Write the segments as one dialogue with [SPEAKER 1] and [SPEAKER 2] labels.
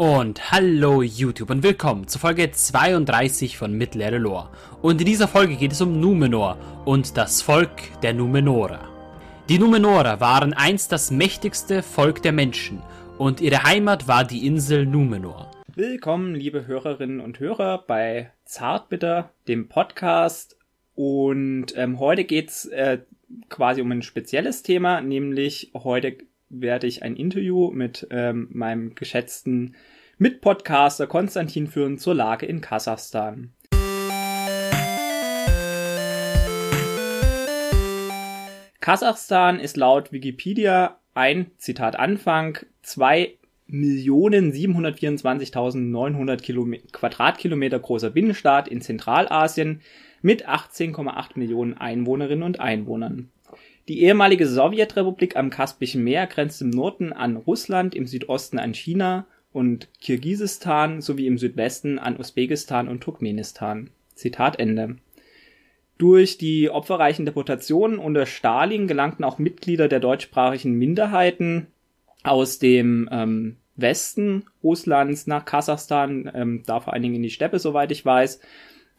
[SPEAKER 1] Und hallo YouTube und willkommen zur Folge 32 von Mittlere Lore. Und in dieser Folge geht es um Numenor und das Volk der Numenorer. Die Numenorer waren einst das mächtigste Volk der Menschen und ihre Heimat war die Insel Numenor.
[SPEAKER 2] Willkommen, liebe Hörerinnen und Hörer, bei Zartbitter, dem Podcast. Und ähm, heute geht's äh, quasi um ein spezielles Thema, nämlich heute werde ich ein Interview mit ähm, meinem geschätzten Mitpodcaster Konstantin führen zur Lage in Kasachstan. Kasachstan ist laut Wikipedia ein, Zitat Anfang, 2.724.900 Quadratkilometer großer Binnenstaat in Zentralasien mit 18,8 Millionen Einwohnerinnen und Einwohnern. Die ehemalige Sowjetrepublik am Kaspischen Meer grenzt im Norden an Russland, im Südosten an China und Kirgisistan sowie im Südwesten an Usbekistan und Turkmenistan. Zitat Ende. Durch die opferreichen Deportationen unter Stalin gelangten auch Mitglieder der deutschsprachigen Minderheiten aus dem ähm, Westen Russlands nach Kasachstan, ähm, da vor allen Dingen in die Steppe, soweit ich weiß.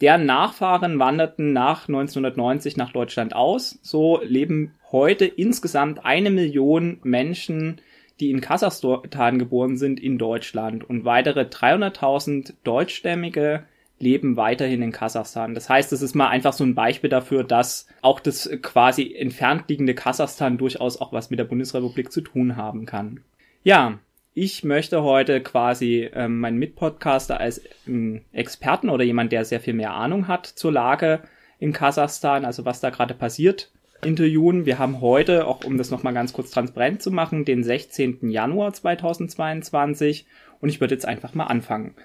[SPEAKER 2] Deren Nachfahren wanderten nach 1990 nach Deutschland aus. So leben heute insgesamt eine Million Menschen, die in Kasachstan geboren sind, in Deutschland und weitere 300.000 Deutschstämmige leben weiterhin in Kasachstan. Das heißt, es ist mal einfach so ein Beispiel dafür, dass auch das quasi entfernt liegende Kasachstan durchaus auch was mit der Bundesrepublik zu tun haben kann. Ja, ich möchte heute quasi ähm, meinen Mitpodcaster als ähm, Experten oder jemand, der sehr viel mehr Ahnung hat zur Lage in Kasachstan, also was da gerade passiert, interviewen. Wir haben heute, auch um das nochmal ganz kurz transparent zu machen, den 16. Januar 2022 und ich würde jetzt einfach mal anfangen.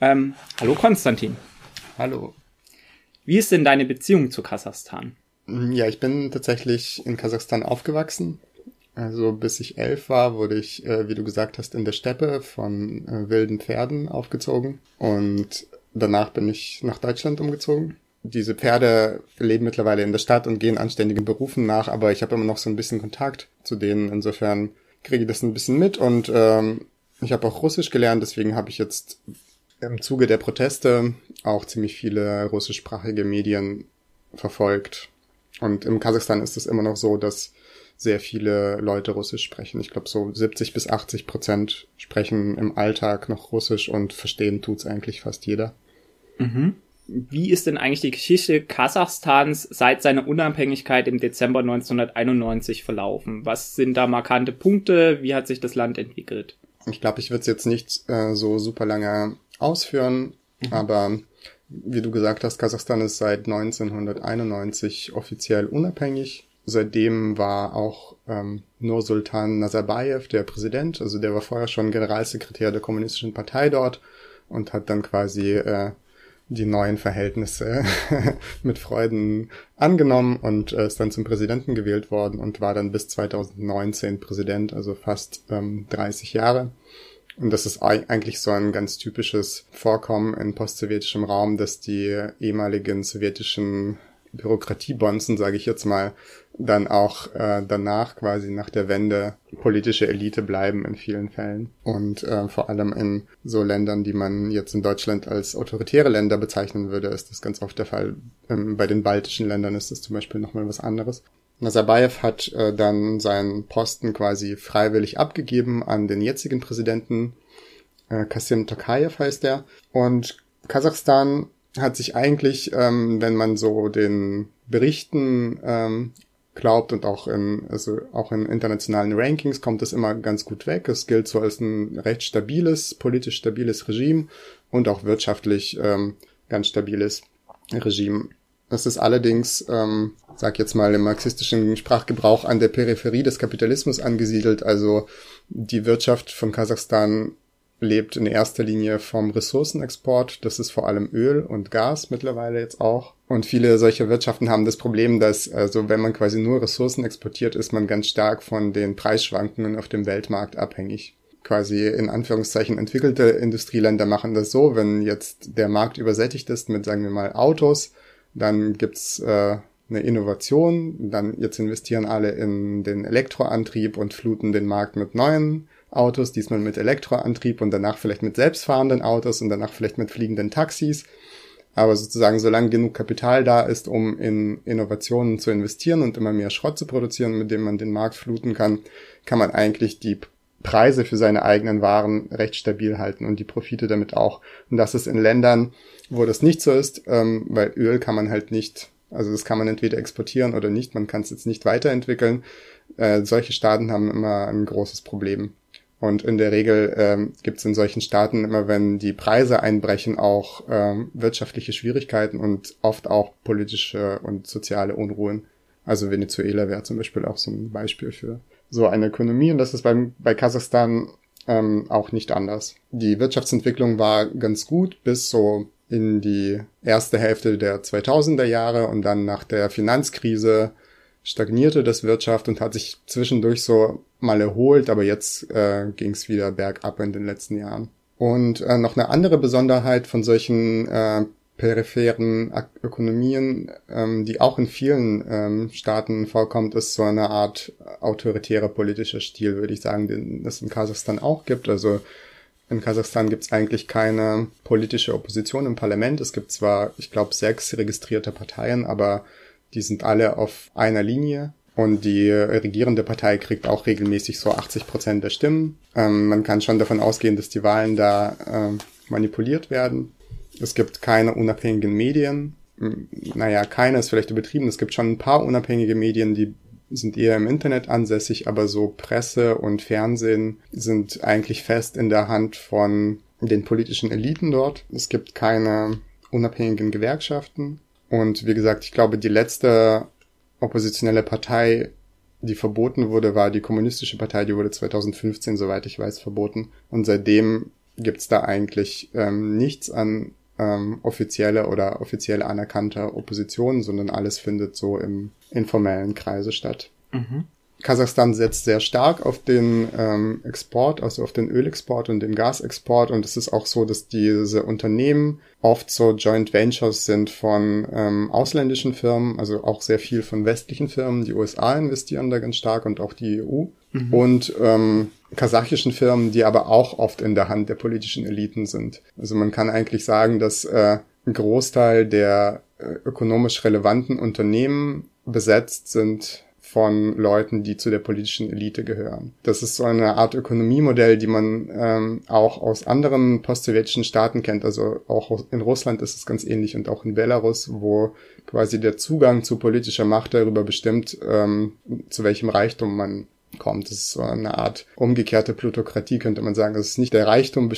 [SPEAKER 2] Ähm, hallo Konstantin.
[SPEAKER 3] Hallo.
[SPEAKER 2] Wie ist denn deine Beziehung zu Kasachstan?
[SPEAKER 3] Ja, ich bin tatsächlich in Kasachstan aufgewachsen. Also bis ich elf war, wurde ich, äh, wie du gesagt hast, in der Steppe von äh, wilden Pferden aufgezogen. Und danach bin ich nach Deutschland umgezogen. Diese Pferde leben mittlerweile in der Stadt und gehen anständigen Berufen nach, aber ich habe immer noch so ein bisschen Kontakt zu denen. Insofern kriege ich das ein bisschen mit und ähm, ich habe auch Russisch gelernt, deswegen habe ich jetzt im Zuge der Proteste auch ziemlich viele russischsprachige Medien verfolgt. Und im Kasachstan ist es immer noch so, dass sehr viele Leute Russisch sprechen. Ich glaube, so 70 bis 80 Prozent sprechen im Alltag noch Russisch und verstehen tut's eigentlich fast jeder.
[SPEAKER 2] Mhm. Wie ist denn eigentlich die Geschichte Kasachstans seit seiner Unabhängigkeit im Dezember 1991 verlaufen? Was sind da markante Punkte? Wie hat sich das Land entwickelt?
[SPEAKER 3] Ich glaube, ich würde es jetzt nicht äh, so super lange ausführen, mhm. aber wie du gesagt hast, Kasachstan ist seit 1991 offiziell unabhängig Seitdem war auch ähm, nur Sultan Nazarbayev der Präsident, also der war vorher schon Generalsekretär der Kommunistischen Partei dort und hat dann quasi äh, die neuen Verhältnisse mit Freuden angenommen und äh, ist dann zum Präsidenten gewählt worden und war dann bis 2019 Präsident, also fast ähm, 30 Jahre. Und das ist eigentlich so ein ganz typisches Vorkommen in postsowjetischem Raum, dass die ehemaligen sowjetischen Bürokratiebonzen, sage ich jetzt mal, dann auch äh, danach quasi nach der Wende politische Elite bleiben in vielen Fällen. Und äh, vor allem in so Ländern, die man jetzt in Deutschland als autoritäre Länder bezeichnen würde, ist das ganz oft der Fall. Ähm, bei den baltischen Ländern ist das zum Beispiel nochmal was anderes. Nazarbayev hat äh, dann seinen Posten quasi freiwillig abgegeben an den jetzigen Präsidenten, äh, Kasim Tokayev heißt er. Und Kasachstan hat sich eigentlich, ähm, wenn man so den Berichten ähm, glaubt und auch in, also auch in internationalen Rankings kommt es immer ganz gut weg. Es gilt so als ein recht stabiles, politisch stabiles Regime und auch wirtschaftlich ähm, ganz stabiles Regime. Es ist allerdings, ähm, sag jetzt mal im marxistischen Sprachgebrauch, an der Peripherie des Kapitalismus angesiedelt. Also die Wirtschaft von Kasachstan lebt in erster Linie vom Ressourcenexport. Das ist vor allem Öl und Gas mittlerweile jetzt auch. Und viele solcher Wirtschaften haben das Problem, dass, also wenn man quasi nur Ressourcen exportiert, ist man ganz stark von den Preisschwankungen auf dem Weltmarkt abhängig. Quasi in Anführungszeichen entwickelte Industrieländer machen das so, wenn jetzt der Markt übersättigt ist mit, sagen wir mal, Autos, dann gibt's äh, eine Innovation, dann jetzt investieren alle in den Elektroantrieb und fluten den Markt mit neuen Autos, diesmal mit Elektroantrieb und danach vielleicht mit selbstfahrenden Autos und danach vielleicht mit fliegenden Taxis. Aber sozusagen, solange genug Kapital da ist, um in Innovationen zu investieren und immer mehr Schrott zu produzieren, mit dem man den Markt fluten kann, kann man eigentlich die Preise für seine eigenen Waren recht stabil halten und die Profite damit auch. Und das ist in Ländern, wo das nicht so ist, ähm, weil Öl kann man halt nicht, also das kann man entweder exportieren oder nicht, man kann es jetzt nicht weiterentwickeln. Äh, solche Staaten haben immer ein großes Problem. Und in der Regel ähm, gibt es in solchen Staaten immer, wenn die Preise einbrechen, auch ähm, wirtschaftliche Schwierigkeiten und oft auch politische und soziale Unruhen. Also Venezuela wäre zum Beispiel auch so ein Beispiel für so eine Ökonomie und das ist beim, bei Kasachstan ähm, auch nicht anders. Die Wirtschaftsentwicklung war ganz gut bis so in die erste Hälfte der 2000er Jahre und dann nach der Finanzkrise stagnierte das Wirtschaft und hat sich zwischendurch so mal erholt, aber jetzt äh, ging es wieder bergab in den letzten Jahren. Und äh, noch eine andere Besonderheit von solchen äh, peripheren Ökonomien, ähm, die auch in vielen ähm, Staaten vorkommt, ist so eine Art autoritärer politischer Stil, würde ich sagen, den es in Kasachstan auch gibt. Also in Kasachstan gibt es eigentlich keine politische Opposition im Parlament. Es gibt zwar, ich glaube, sechs registrierte Parteien, aber die sind alle auf einer Linie. Und die regierende Partei kriegt auch regelmäßig so 80 Prozent der Stimmen. Ähm, man kann schon davon ausgehen, dass die Wahlen da äh, manipuliert werden. Es gibt keine unabhängigen Medien. Naja, keine ist vielleicht übertrieben. Es gibt schon ein paar unabhängige Medien, die sind eher im Internet ansässig, aber so Presse und Fernsehen sind eigentlich fest in der Hand von den politischen Eliten dort. Es gibt keine unabhängigen Gewerkschaften. Und wie gesagt, ich glaube, die letzte oppositionelle Partei, die verboten wurde, war die Kommunistische Partei, die wurde 2015, soweit ich weiß, verboten. Und seitdem gibt's da eigentlich ähm, nichts an ähm, offizielle oder offiziell anerkannter Opposition, sondern alles findet so im informellen Kreise statt. Mhm. Kasachstan setzt sehr stark auf den ähm, Export, also auf den Ölexport und den Gasexport. Und es ist auch so, dass diese Unternehmen oft so Joint Ventures sind von ähm, ausländischen Firmen, also auch sehr viel von westlichen Firmen. Die USA investieren da ganz stark und auch die EU. Mhm. Und ähm, kasachischen Firmen, die aber auch oft in der Hand der politischen Eliten sind. Also man kann eigentlich sagen, dass äh, ein Großteil der äh, ökonomisch relevanten Unternehmen besetzt sind von Leuten, die zu der politischen Elite gehören. Das ist so eine Art Ökonomiemodell, die man ähm, auch aus anderen post-sowjetischen Staaten kennt. Also auch in Russland ist es ganz ähnlich und auch in Belarus, wo quasi der Zugang zu politischer Macht darüber bestimmt, ähm, zu welchem Reichtum man kommt. Das ist so eine Art umgekehrte Plutokratie, könnte man sagen. Es ist nicht der Reichtum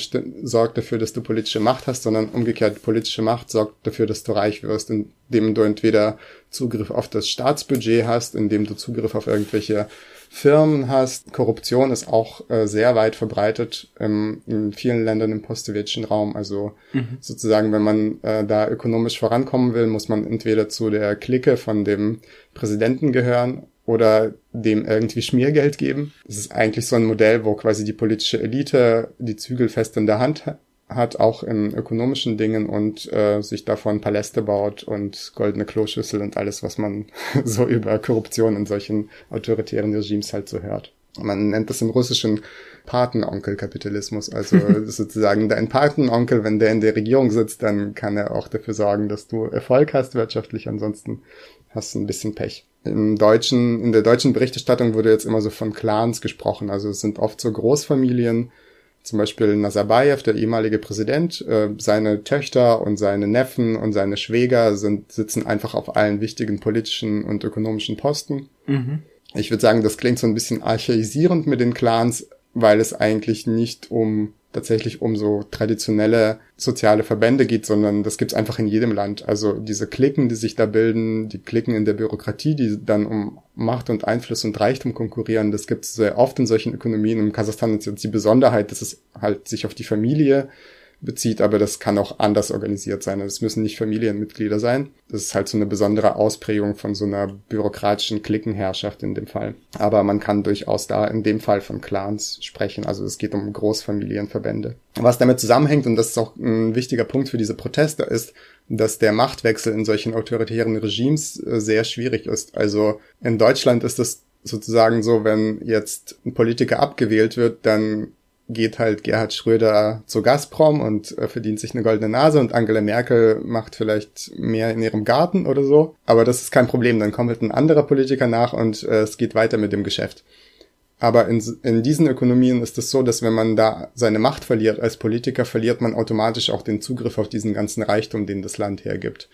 [SPEAKER 3] sorgt dafür, dass du politische Macht hast, sondern umgekehrt politische Macht sorgt dafür, dass du reich wirst, indem du entweder Zugriff auf das Staatsbudget hast, indem du Zugriff auf irgendwelche Firmen hast. Korruption ist auch äh, sehr weit verbreitet ähm, in vielen Ländern im post-sowjetischen Raum. Also mhm. sozusagen, wenn man äh, da ökonomisch vorankommen will, muss man entweder zu der Clique von dem Präsidenten gehören oder dem irgendwie Schmiergeld geben. Das ist eigentlich so ein Modell, wo quasi die politische Elite die Zügel fest in der Hand hat, auch in ökonomischen Dingen und äh, sich davon Paläste baut und goldene Kloschüssel und alles, was man so über Korruption in solchen autoritären Regimes halt so hört. Man nennt das im Russischen Patenonkel-Kapitalismus. Also sozusagen dein Patenonkel, wenn der in der Regierung sitzt, dann kann er auch dafür sorgen, dass du Erfolg hast wirtschaftlich. Ansonsten hast du ein bisschen Pech. Im deutschen, in der deutschen Berichterstattung wurde jetzt immer so von Clans gesprochen. Also es sind oft so Großfamilien, zum Beispiel Nazarbayev, der ehemalige Präsident, äh, seine Töchter und seine Neffen und seine Schwäger sind, sitzen einfach auf allen wichtigen politischen und ökonomischen Posten. Mhm. Ich würde sagen, das klingt so ein bisschen archaisierend mit den Clans, weil es eigentlich nicht um tatsächlich um so traditionelle soziale Verbände geht, sondern das gibt's einfach in jedem Land. Also diese Klicken, die sich da bilden, die Klicken in der Bürokratie, die dann um Macht und Einfluss und Reichtum konkurrieren, das gibt's sehr oft in solchen Ökonomien. In Kasachstan ist jetzt die Besonderheit, dass es halt sich auf die Familie bezieht, aber das kann auch anders organisiert sein. Es müssen nicht Familienmitglieder sein. Das ist halt so eine besondere Ausprägung von so einer bürokratischen Klickenherrschaft in dem Fall. Aber man kann durchaus da in dem Fall von Clans sprechen. Also es geht um Großfamilienverbände. Was damit zusammenhängt, und das ist auch ein wichtiger Punkt für diese Proteste, ist, dass der Machtwechsel in solchen autoritären Regimes äh, sehr schwierig ist. Also in Deutschland ist es sozusagen so, wenn jetzt ein Politiker abgewählt wird, dann geht halt Gerhard Schröder zu Gazprom und äh, verdient sich eine goldene Nase und Angela Merkel macht vielleicht mehr in ihrem Garten oder so. Aber das ist kein Problem. Dann kommt halt ein anderer Politiker nach und äh, es geht weiter mit dem Geschäft. Aber in, in diesen Ökonomien ist es so, dass wenn man da seine Macht verliert als Politiker, verliert man automatisch auch den Zugriff auf diesen ganzen Reichtum, den das Land hergibt.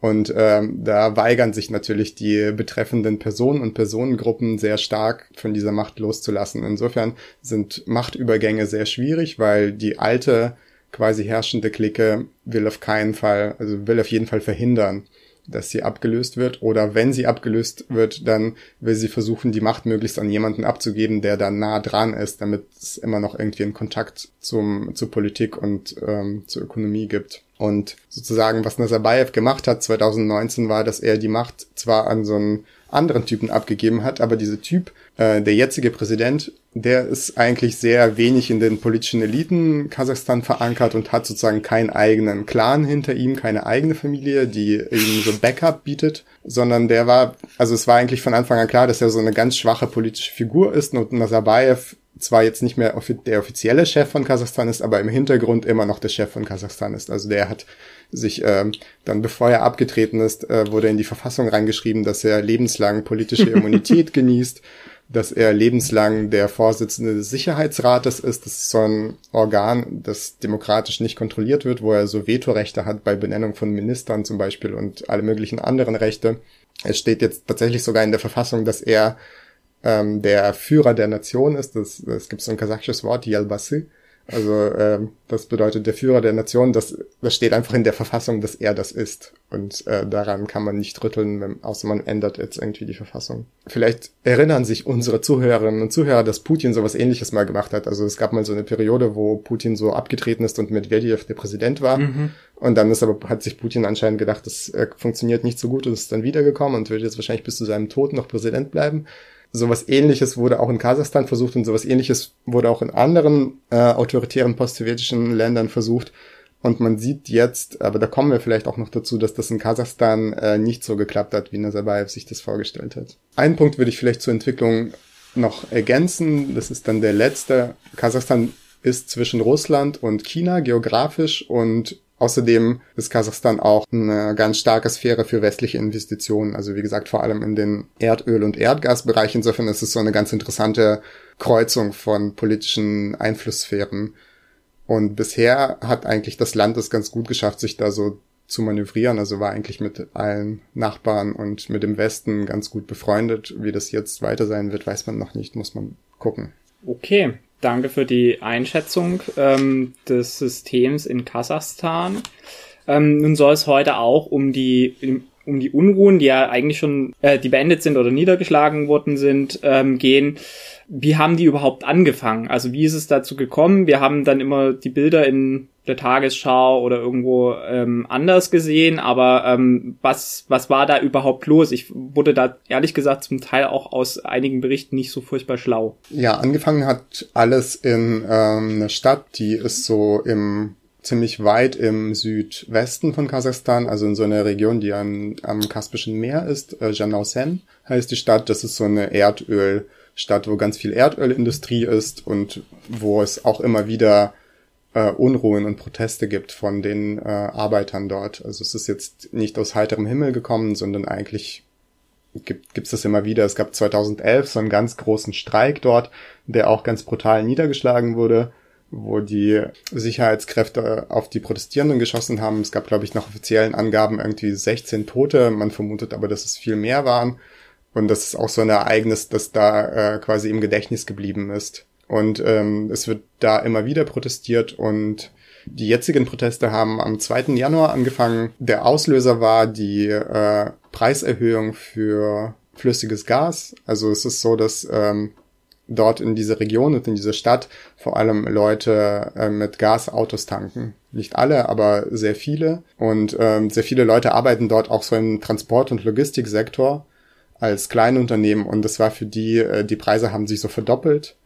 [SPEAKER 3] Und ähm, da weigern sich natürlich die betreffenden Personen und Personengruppen sehr stark von dieser Macht loszulassen. Insofern sind Machtübergänge sehr schwierig, weil die alte quasi herrschende Clique will auf keinen Fall, also will auf jeden Fall verhindern, dass sie abgelöst wird. Oder wenn sie abgelöst wird, dann will sie versuchen, die Macht möglichst an jemanden abzugeben, der da nah dran ist, damit es immer noch irgendwie einen Kontakt zum, zur Politik und ähm, zur Ökonomie gibt. Und sozusagen, was Nazarbayev gemacht hat 2019, war, dass er die Macht zwar an so einen anderen Typen abgegeben hat, aber dieser Typ, äh, der jetzige Präsident, der ist eigentlich sehr wenig in den politischen Eliten Kasachstan verankert und hat sozusagen keinen eigenen Clan hinter ihm, keine eigene Familie, die ihm so Backup bietet, sondern der war, also es war eigentlich von Anfang an klar, dass er so eine ganz schwache politische Figur ist und Nazarbayev zwar jetzt nicht mehr der offizielle Chef von Kasachstan ist, aber im Hintergrund immer noch der Chef von Kasachstan ist. Also der hat sich ähm, dann, bevor er abgetreten ist, äh, wurde in die Verfassung reingeschrieben, dass er lebenslang politische Immunität genießt, dass er lebenslang der Vorsitzende des Sicherheitsrates ist. Das ist so ein Organ, das demokratisch nicht kontrolliert wird, wo er so Vetorechte hat bei Benennung von Ministern zum Beispiel und alle möglichen anderen Rechte. Es steht jetzt tatsächlich sogar in der Verfassung, dass er ähm, der Führer der Nation ist. Das gibt so ein kasachisches Wort, Yalbasi. Also ähm, das bedeutet der Führer der Nation, das, das steht einfach in der Verfassung, dass er das ist. Und äh, daran kann man nicht rütteln, wenn, außer man ändert jetzt irgendwie die Verfassung. Vielleicht erinnern sich unsere Zuhörerinnen und Zuhörer, dass Putin sowas ähnliches mal gemacht hat. Also es gab mal so eine Periode, wo Putin so abgetreten ist und Medvedev der Präsident war. Mhm. Und dann ist aber, hat sich Putin anscheinend gedacht, das äh, funktioniert nicht so gut und ist dann wiedergekommen und wird jetzt wahrscheinlich bis zu seinem Tod noch Präsident bleiben. Sowas ähnliches wurde auch in Kasachstan versucht und sowas ähnliches wurde auch in anderen äh, autoritären post-sowjetischen Ländern versucht. Und man sieht jetzt, aber da kommen wir vielleicht auch noch dazu, dass das in Kasachstan äh, nicht so geklappt hat, wie Nazarbayev sich das vorgestellt hat. Einen Punkt würde ich vielleicht zur Entwicklung noch ergänzen. Das ist dann der letzte. Kasachstan ist zwischen Russland und China geografisch und Außerdem ist Kasachstan auch eine ganz starke Sphäre für westliche Investitionen. Also wie gesagt, vor allem in den Erdöl- und Erdgasbereich. Insofern ist es so eine ganz interessante Kreuzung von politischen Einflusssphären. Und bisher hat eigentlich das Land es ganz gut geschafft, sich da so zu manövrieren. Also war eigentlich mit allen Nachbarn und mit dem Westen ganz gut befreundet. Wie das jetzt weiter sein wird, weiß man noch nicht, muss man gucken.
[SPEAKER 2] Okay, danke für die Einschätzung ähm, des Systems in Kasachstan. Ähm, nun soll es heute auch um die um die Unruhen, die ja eigentlich schon, äh, die beendet sind oder niedergeschlagen worden sind, ähm, gehen. Wie haben die überhaupt angefangen? Also wie ist es dazu gekommen? Wir haben dann immer die Bilder in der Tagesschau oder irgendwo ähm, anders gesehen, aber ähm, was, was war da überhaupt los? Ich wurde da ehrlich gesagt zum Teil auch aus einigen Berichten nicht so furchtbar schlau.
[SPEAKER 3] Ja, angefangen hat alles in ähm, einer Stadt, die ist so im ziemlich weit im Südwesten von Kasachstan, also in so einer Region, die an, am Kaspischen Meer ist. Äh, Janausen heißt die Stadt. Das ist so eine Erdölstadt, wo ganz viel Erdölindustrie ist und wo es auch immer wieder äh, Unruhen und Proteste gibt von den äh, Arbeitern dort. Also es ist jetzt nicht aus heiterem Himmel gekommen, sondern eigentlich gibt gibt's das immer wieder. Es gab 2011 so einen ganz großen Streik dort, der auch ganz brutal niedergeschlagen wurde, wo die Sicherheitskräfte auf die Protestierenden geschossen haben. Es gab, glaube ich, nach offiziellen Angaben irgendwie 16 Tote. Man vermutet aber, dass es viel mehr waren. Und das ist auch so ein Ereignis, das da äh, quasi im Gedächtnis geblieben ist. Und ähm, es wird da immer wieder protestiert und die jetzigen Proteste haben am 2. Januar angefangen. Der Auslöser war die äh, Preiserhöhung für flüssiges Gas. Also es ist so, dass ähm, dort in dieser Region und in dieser Stadt vor allem Leute äh, mit Gasautos tanken. Nicht alle, aber sehr viele. Und ähm, sehr viele Leute arbeiten dort auch so im Transport- und Logistiksektor als Kleinunternehmen und das war für die, äh, die Preise haben sich so verdoppelt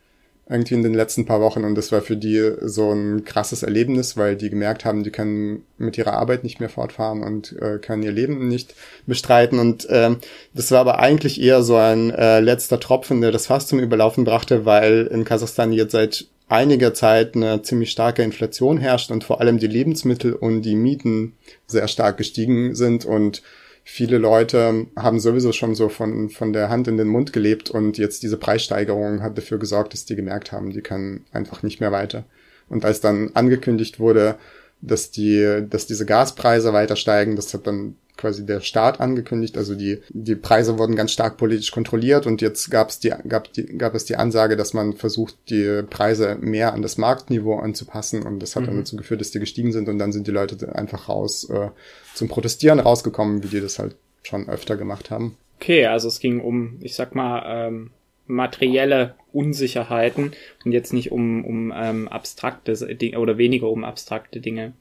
[SPEAKER 3] irgendwie in den letzten paar Wochen und das war für die so ein krasses Erlebnis, weil die gemerkt haben, die können mit ihrer Arbeit nicht mehr fortfahren und äh, können ihr Leben nicht bestreiten. Und ähm, das war aber eigentlich eher so ein äh, letzter Tropfen, der das Fass zum Überlaufen brachte, weil in Kasachstan jetzt seit einiger Zeit eine ziemlich starke Inflation herrscht und vor allem die Lebensmittel und die Mieten sehr stark gestiegen sind. Und viele Leute haben sowieso schon so von, von der Hand in den Mund gelebt und jetzt diese Preissteigerung hat dafür gesorgt, dass die gemerkt haben, die können einfach nicht mehr weiter. Und als dann angekündigt wurde, dass die, dass diese Gaspreise weiter steigen, das hat dann quasi der Staat angekündigt. Also die, die Preise wurden ganz stark politisch kontrolliert und jetzt gab es die, gab die, gab es die Ansage, dass man versucht, die Preise mehr an das Marktniveau anzupassen und das hat mhm. dann dazu geführt, dass die gestiegen sind und dann sind die Leute einfach raus äh, zum Protestieren rausgekommen, wie die das halt schon öfter gemacht haben.
[SPEAKER 2] Okay, also es ging um, ich sag mal, ähm, materielle Unsicherheiten und jetzt nicht um, um ähm, abstrakte Dinge oder weniger um abstrakte Dinge.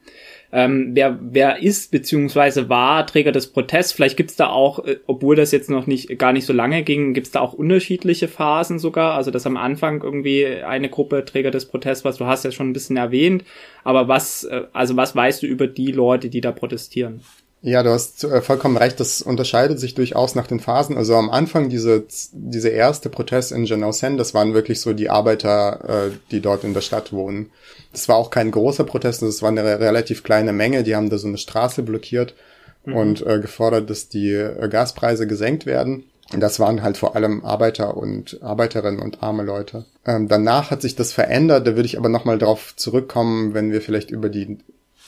[SPEAKER 2] Ähm, wer, wer ist beziehungsweise war Träger des Protests? Vielleicht gibt's da auch, äh, obwohl das jetzt noch nicht gar nicht so lange ging, gibt's da auch unterschiedliche Phasen sogar. Also dass am Anfang irgendwie eine Gruppe Träger des Protests was du hast ja schon ein bisschen erwähnt. Aber was, äh, also was weißt du über die Leute, die da protestieren?
[SPEAKER 3] Ja, du hast äh, vollkommen recht. Das unterscheidet sich durchaus nach den Phasen. Also am Anfang diese, diese erste Protest in Genausen, das waren wirklich so die Arbeiter, äh, die dort in der Stadt wohnen. Das war auch kein großer Protest, das war eine relativ kleine Menge. Die haben da so eine Straße blockiert mhm. und äh, gefordert, dass die äh, Gaspreise gesenkt werden. Und das waren halt vor allem Arbeiter und Arbeiterinnen und arme Leute. Ähm, danach hat sich das verändert. Da würde ich aber nochmal drauf zurückkommen, wenn wir vielleicht über die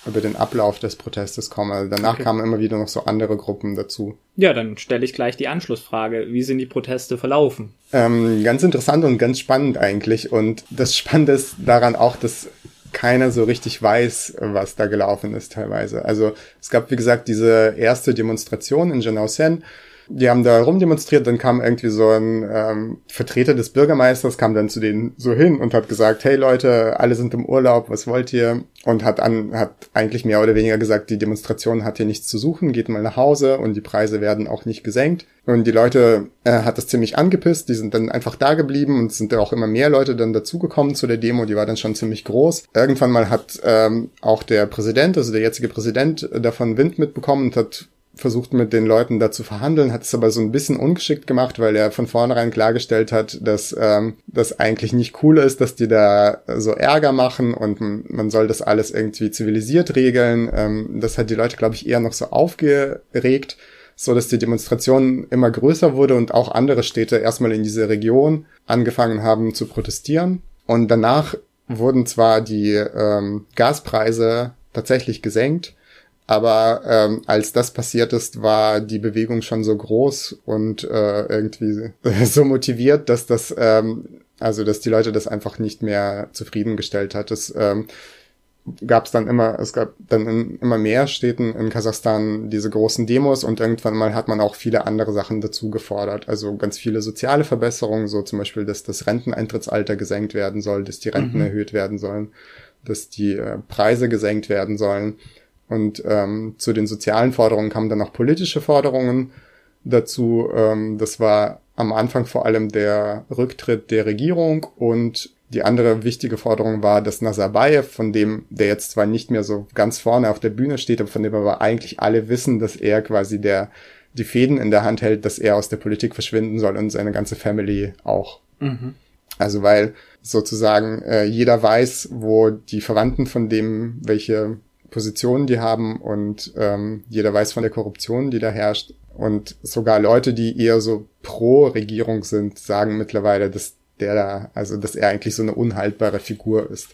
[SPEAKER 3] über den Ablauf des Protestes kommen. Also danach okay. kamen immer wieder noch so andere Gruppen dazu.
[SPEAKER 2] Ja, dann stelle ich gleich die Anschlussfrage. Wie sind die Proteste verlaufen?
[SPEAKER 3] Ähm, ganz interessant und ganz spannend eigentlich. Und das Spannende ist daran auch, dass keiner so richtig weiß, was da gelaufen ist teilweise. Also es gab, wie gesagt, diese erste Demonstration in Genausen die haben da rumdemonstriert, dann kam irgendwie so ein ähm, Vertreter des Bürgermeisters, kam dann zu denen so hin und hat gesagt, hey Leute, alle sind im Urlaub, was wollt ihr? Und hat an, hat eigentlich mehr oder weniger gesagt, die Demonstration hat hier nichts zu suchen, geht mal nach Hause und die Preise werden auch nicht gesenkt. Und die Leute äh, hat das ziemlich angepisst, die sind dann einfach da geblieben und sind auch immer mehr Leute dann dazugekommen zu der Demo, die war dann schon ziemlich groß. Irgendwann mal hat ähm, auch der Präsident, also der jetzige Präsident, davon Wind mitbekommen und hat versucht mit den Leuten da zu verhandeln, hat es aber so ein bisschen ungeschickt gemacht, weil er von vornherein klargestellt hat, dass ähm, das eigentlich nicht cool ist, dass die da so Ärger machen und man soll das alles irgendwie zivilisiert regeln. Ähm, das hat die Leute, glaube ich, eher noch so aufgeregt, so dass die Demonstration immer größer wurde und auch andere Städte erstmal in dieser Region angefangen haben zu protestieren. Und danach wurden zwar die ähm, Gaspreise tatsächlich gesenkt, aber ähm, als das passiert ist, war die Bewegung schon so groß und äh, irgendwie so motiviert, dass das, ähm, also dass die Leute das einfach nicht mehr zufriedengestellt hat. Es ähm, gab es dann immer, es gab dann in immer mehr Städten in Kasachstan diese großen Demos und irgendwann mal hat man auch viele andere Sachen dazu gefordert. Also ganz viele soziale Verbesserungen, so zum Beispiel, dass das Renteneintrittsalter gesenkt werden soll, dass die Renten mhm. erhöht werden sollen, dass die äh, Preise gesenkt werden sollen. Und ähm, zu den sozialen Forderungen kamen dann noch politische Forderungen dazu. Ähm, das war am Anfang vor allem der Rücktritt der Regierung und die andere wichtige Forderung war, dass Nazarbayev, von dem, der jetzt zwar nicht mehr so ganz vorne auf der Bühne steht, aber von dem aber eigentlich alle wissen, dass er quasi der, die Fäden in der Hand hält, dass er aus der Politik verschwinden soll und seine ganze Family auch. Mhm. Also weil sozusagen äh, jeder weiß, wo die Verwandten von dem, welche Positionen die haben und ähm, jeder weiß von der Korruption, die da herrscht. Und sogar Leute, die eher so pro Regierung sind, sagen mittlerweile, dass der da, also dass er eigentlich so eine unhaltbare Figur ist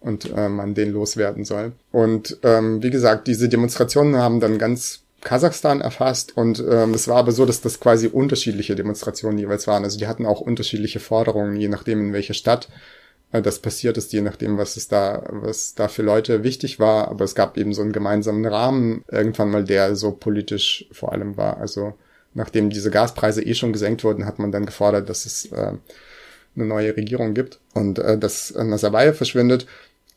[SPEAKER 3] und äh, man den loswerden soll. Und ähm, wie gesagt, diese Demonstrationen haben dann ganz Kasachstan erfasst und ähm, es war aber so, dass das quasi unterschiedliche Demonstrationen jeweils waren. Also die hatten auch unterschiedliche Forderungen, je nachdem in welcher Stadt das passiert ist, je nachdem, was es da, was da für Leute wichtig war. Aber es gab eben so einen gemeinsamen Rahmen irgendwann mal, der so politisch vor allem war. Also nachdem diese Gaspreise eh schon gesenkt wurden, hat man dann gefordert, dass es äh, eine neue Regierung gibt und äh, dass Nazarbayev verschwindet.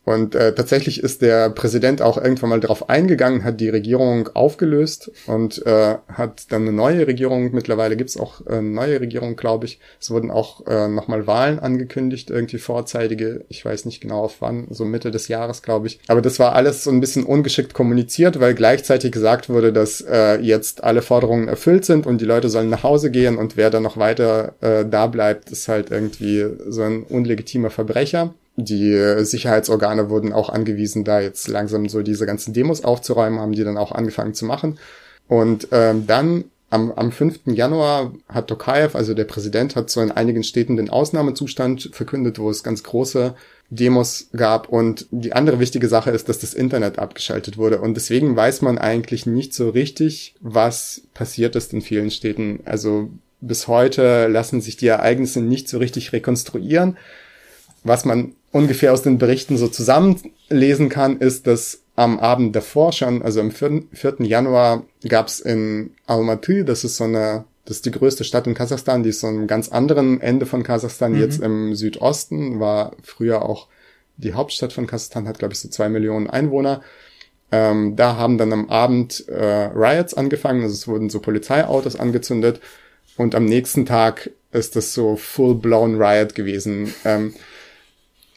[SPEAKER 3] Und äh, tatsächlich ist der Präsident auch irgendwann mal darauf eingegangen, hat die Regierung aufgelöst und äh, hat dann eine neue Regierung. Mittlerweile gibt's auch eine neue Regierung, glaube ich. Es wurden auch äh, nochmal Wahlen angekündigt, irgendwie vorzeitige. Ich weiß nicht genau auf wann, so Mitte des Jahres, glaube ich. Aber das war alles so ein bisschen ungeschickt kommuniziert, weil gleichzeitig gesagt wurde, dass äh, jetzt alle Forderungen erfüllt sind und die Leute sollen nach Hause gehen und wer dann noch weiter äh, da bleibt, ist halt irgendwie so ein unlegitimer Verbrecher die Sicherheitsorgane wurden auch angewiesen, da jetzt langsam so diese ganzen Demos aufzuräumen, haben die dann auch angefangen zu machen. Und ähm, dann am, am 5. Januar hat Tokayev, also der Präsident, hat so in einigen Städten den Ausnahmezustand verkündet, wo es ganz große Demos gab. Und die andere wichtige Sache ist, dass das Internet abgeschaltet wurde. Und deswegen weiß man eigentlich nicht so richtig, was passiert ist in vielen Städten. Also bis heute lassen sich die Ereignisse nicht so richtig rekonstruieren. Was man ungefähr aus den Berichten so zusammenlesen kann, ist, dass am Abend davor schon, also am 4. 4. Januar, gab es in Almaty, das ist so eine, das ist die größte Stadt in Kasachstan, die ist so am ganz anderen Ende von Kasachstan, mhm. jetzt im Südosten, war früher auch die Hauptstadt von Kasachstan, hat glaube ich so zwei Millionen Einwohner. Ähm, da haben dann am Abend äh, Riots angefangen, also es wurden so Polizeiautos angezündet und am nächsten Tag ist das so full-blown Riot gewesen. Ähm,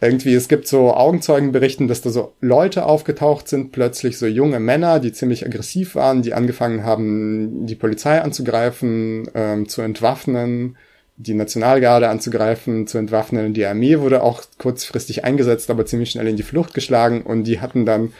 [SPEAKER 3] irgendwie, es gibt so Augenzeugenberichten, dass da so Leute aufgetaucht sind, plötzlich so junge Männer, die ziemlich aggressiv waren, die angefangen haben, die Polizei anzugreifen, ähm, zu entwaffnen, die Nationalgarde anzugreifen, zu entwaffnen. Die Armee wurde auch kurzfristig eingesetzt, aber ziemlich schnell in die Flucht geschlagen und die hatten dann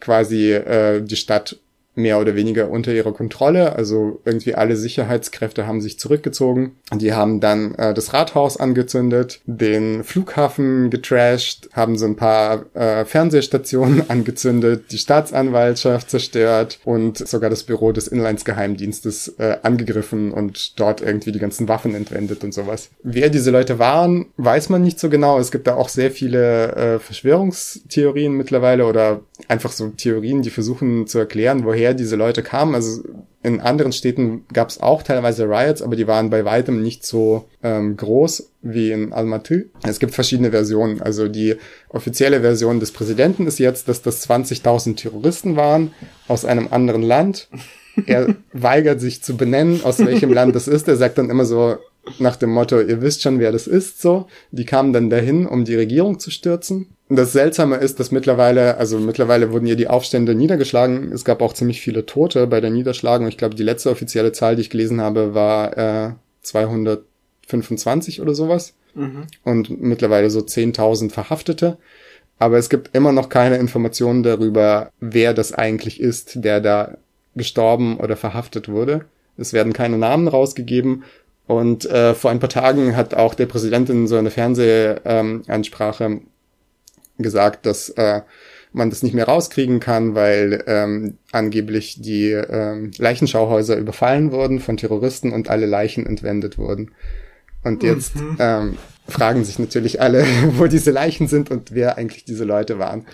[SPEAKER 3] quasi äh, die Stadt mehr oder weniger unter ihrer Kontrolle. Also irgendwie alle Sicherheitskräfte haben sich zurückgezogen. Die haben dann äh, das Rathaus angezündet, den Flughafen getrashed, haben so ein paar äh, Fernsehstationen angezündet, die Staatsanwaltschaft zerstört und sogar das Büro des Inlandsgeheimdienstes äh, angegriffen und dort irgendwie die ganzen Waffen entwendet und sowas. Wer diese Leute waren, weiß man nicht so genau. Es gibt da auch sehr viele äh, Verschwörungstheorien mittlerweile oder einfach so Theorien, die versuchen zu erklären, woher diese Leute kamen. Also in anderen Städten gab es auch teilweise Riots, aber die waren bei weitem nicht so ähm, groß wie in Almaty. Es gibt verschiedene Versionen. Also die offizielle Version des Präsidenten ist jetzt, dass das 20.000 Terroristen waren aus einem anderen Land. Er weigert sich zu benennen, aus welchem Land das ist. Er sagt dann immer so nach dem Motto, ihr wisst schon, wer das ist, so. Die kamen dann dahin, um die Regierung zu stürzen. Das Seltsame ist, dass mittlerweile, also mittlerweile wurden hier die Aufstände niedergeschlagen. Es gab auch ziemlich viele Tote bei der Niederschlagung. Ich glaube, die letzte offizielle Zahl, die ich gelesen habe, war äh, 225 oder sowas. Mhm. Und mittlerweile so 10.000 Verhaftete. Aber es gibt immer noch keine Informationen darüber, wer das eigentlich ist, der da gestorben oder verhaftet wurde. Es werden keine Namen rausgegeben. Und äh, vor ein paar Tagen hat auch der Präsident in so einer Fernsehansprache ähm, gesagt, dass äh, man das nicht mehr rauskriegen kann, weil ähm, angeblich die ähm, Leichenschauhäuser überfallen wurden von Terroristen und alle Leichen entwendet wurden. Und jetzt mhm. ähm, fragen sich natürlich alle, wo diese Leichen sind und wer eigentlich diese Leute waren.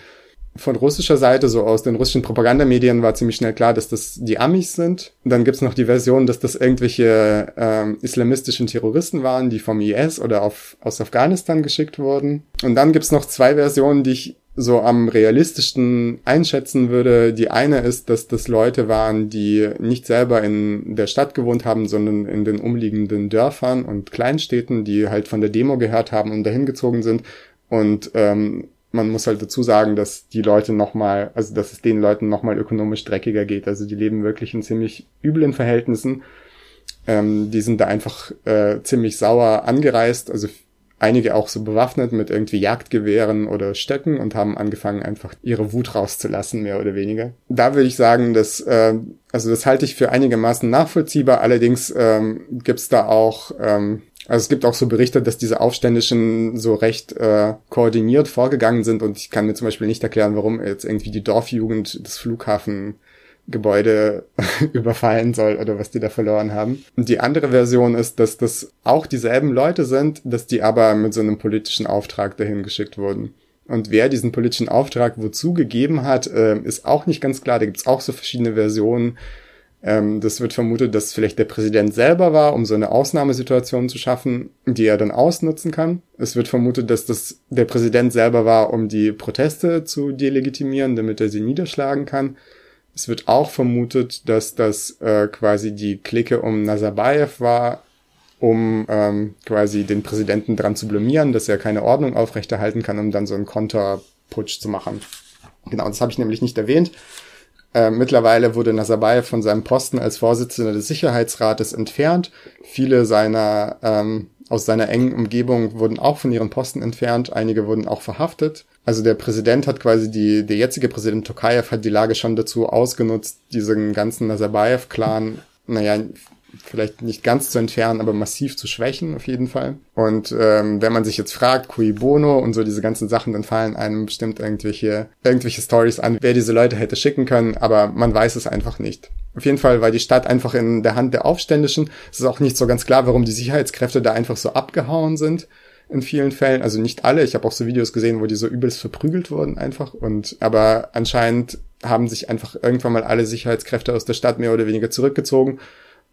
[SPEAKER 3] Von russischer Seite, so aus den russischen Propagandamedien, war ziemlich schnell klar, dass das die Amis sind. Und dann gibt's noch die Version, dass das irgendwelche ähm, islamistischen Terroristen waren, die vom IS oder auf, aus Afghanistan geschickt wurden. Und dann gibt's noch zwei Versionen, die ich so am realistischsten einschätzen würde. Die eine ist, dass das Leute waren, die nicht selber in der Stadt gewohnt haben, sondern in den umliegenden Dörfern und Kleinstädten, die halt von der Demo gehört haben und dahin gezogen sind und ähm, man muss halt dazu sagen, dass die Leute nochmal, also dass es den Leuten nochmal ökonomisch dreckiger geht. Also die leben wirklich in ziemlich üblen Verhältnissen. Ähm, die sind da einfach äh, ziemlich sauer angereist, also einige auch so bewaffnet mit irgendwie Jagdgewehren oder Stöcken und haben angefangen, einfach ihre Wut rauszulassen, mehr oder weniger. Da würde ich sagen, dass, äh, also das halte ich für einigermaßen nachvollziehbar, allerdings ähm, gibt's da auch ähm, also es gibt auch so Berichte, dass diese Aufständischen so recht äh, koordiniert vorgegangen sind und ich kann mir zum Beispiel nicht erklären, warum jetzt irgendwie die Dorfjugend das Flughafengebäude überfallen soll oder was die da verloren haben. Und die andere Version ist, dass das auch dieselben Leute sind, dass die aber mit so einem politischen Auftrag dahin geschickt wurden. Und wer diesen politischen Auftrag wozu gegeben hat, äh, ist auch nicht ganz klar. Da gibt's auch so verschiedene Versionen. Ähm, das wird vermutet, dass vielleicht der Präsident selber war, um so eine Ausnahmesituation zu schaffen, die er dann ausnutzen kann. Es wird vermutet, dass das der Präsident selber war, um die Proteste zu delegitimieren, damit er sie niederschlagen kann. Es wird auch vermutet, dass das äh, quasi die Clique um Nazarbayev war, um ähm, quasi den Präsidenten dran zu blamieren, dass er keine Ordnung aufrechterhalten kann, um dann so einen Konterputsch zu machen. Genau, das habe ich nämlich nicht erwähnt. Äh, mittlerweile wurde Nazarbayev von seinem Posten als Vorsitzender des Sicherheitsrates entfernt. Viele seiner ähm, aus seiner engen Umgebung wurden auch von ihren Posten entfernt. Einige wurden auch verhaftet. Also der Präsident hat quasi die, der jetzige Präsident Tokayev hat die Lage schon dazu ausgenutzt, diesen ganzen Nazarbayev-Clan, naja, vielleicht nicht ganz zu entfernen, aber massiv zu schwächen auf jeden Fall. Und ähm, wenn man sich jetzt fragt, cui bono und so diese ganzen Sachen, dann fallen einem bestimmt irgendwelche irgendwelche Stories an, wer diese Leute hätte schicken können, aber man weiß es einfach nicht. Auf jeden Fall war die Stadt einfach in der Hand der Aufständischen. Es ist auch nicht so ganz klar, warum die Sicherheitskräfte da einfach so abgehauen sind in vielen Fällen, also nicht alle. Ich habe auch so Videos gesehen, wo die so übelst verprügelt wurden einfach. Und aber anscheinend haben sich einfach irgendwann mal alle Sicherheitskräfte aus der Stadt mehr oder weniger zurückgezogen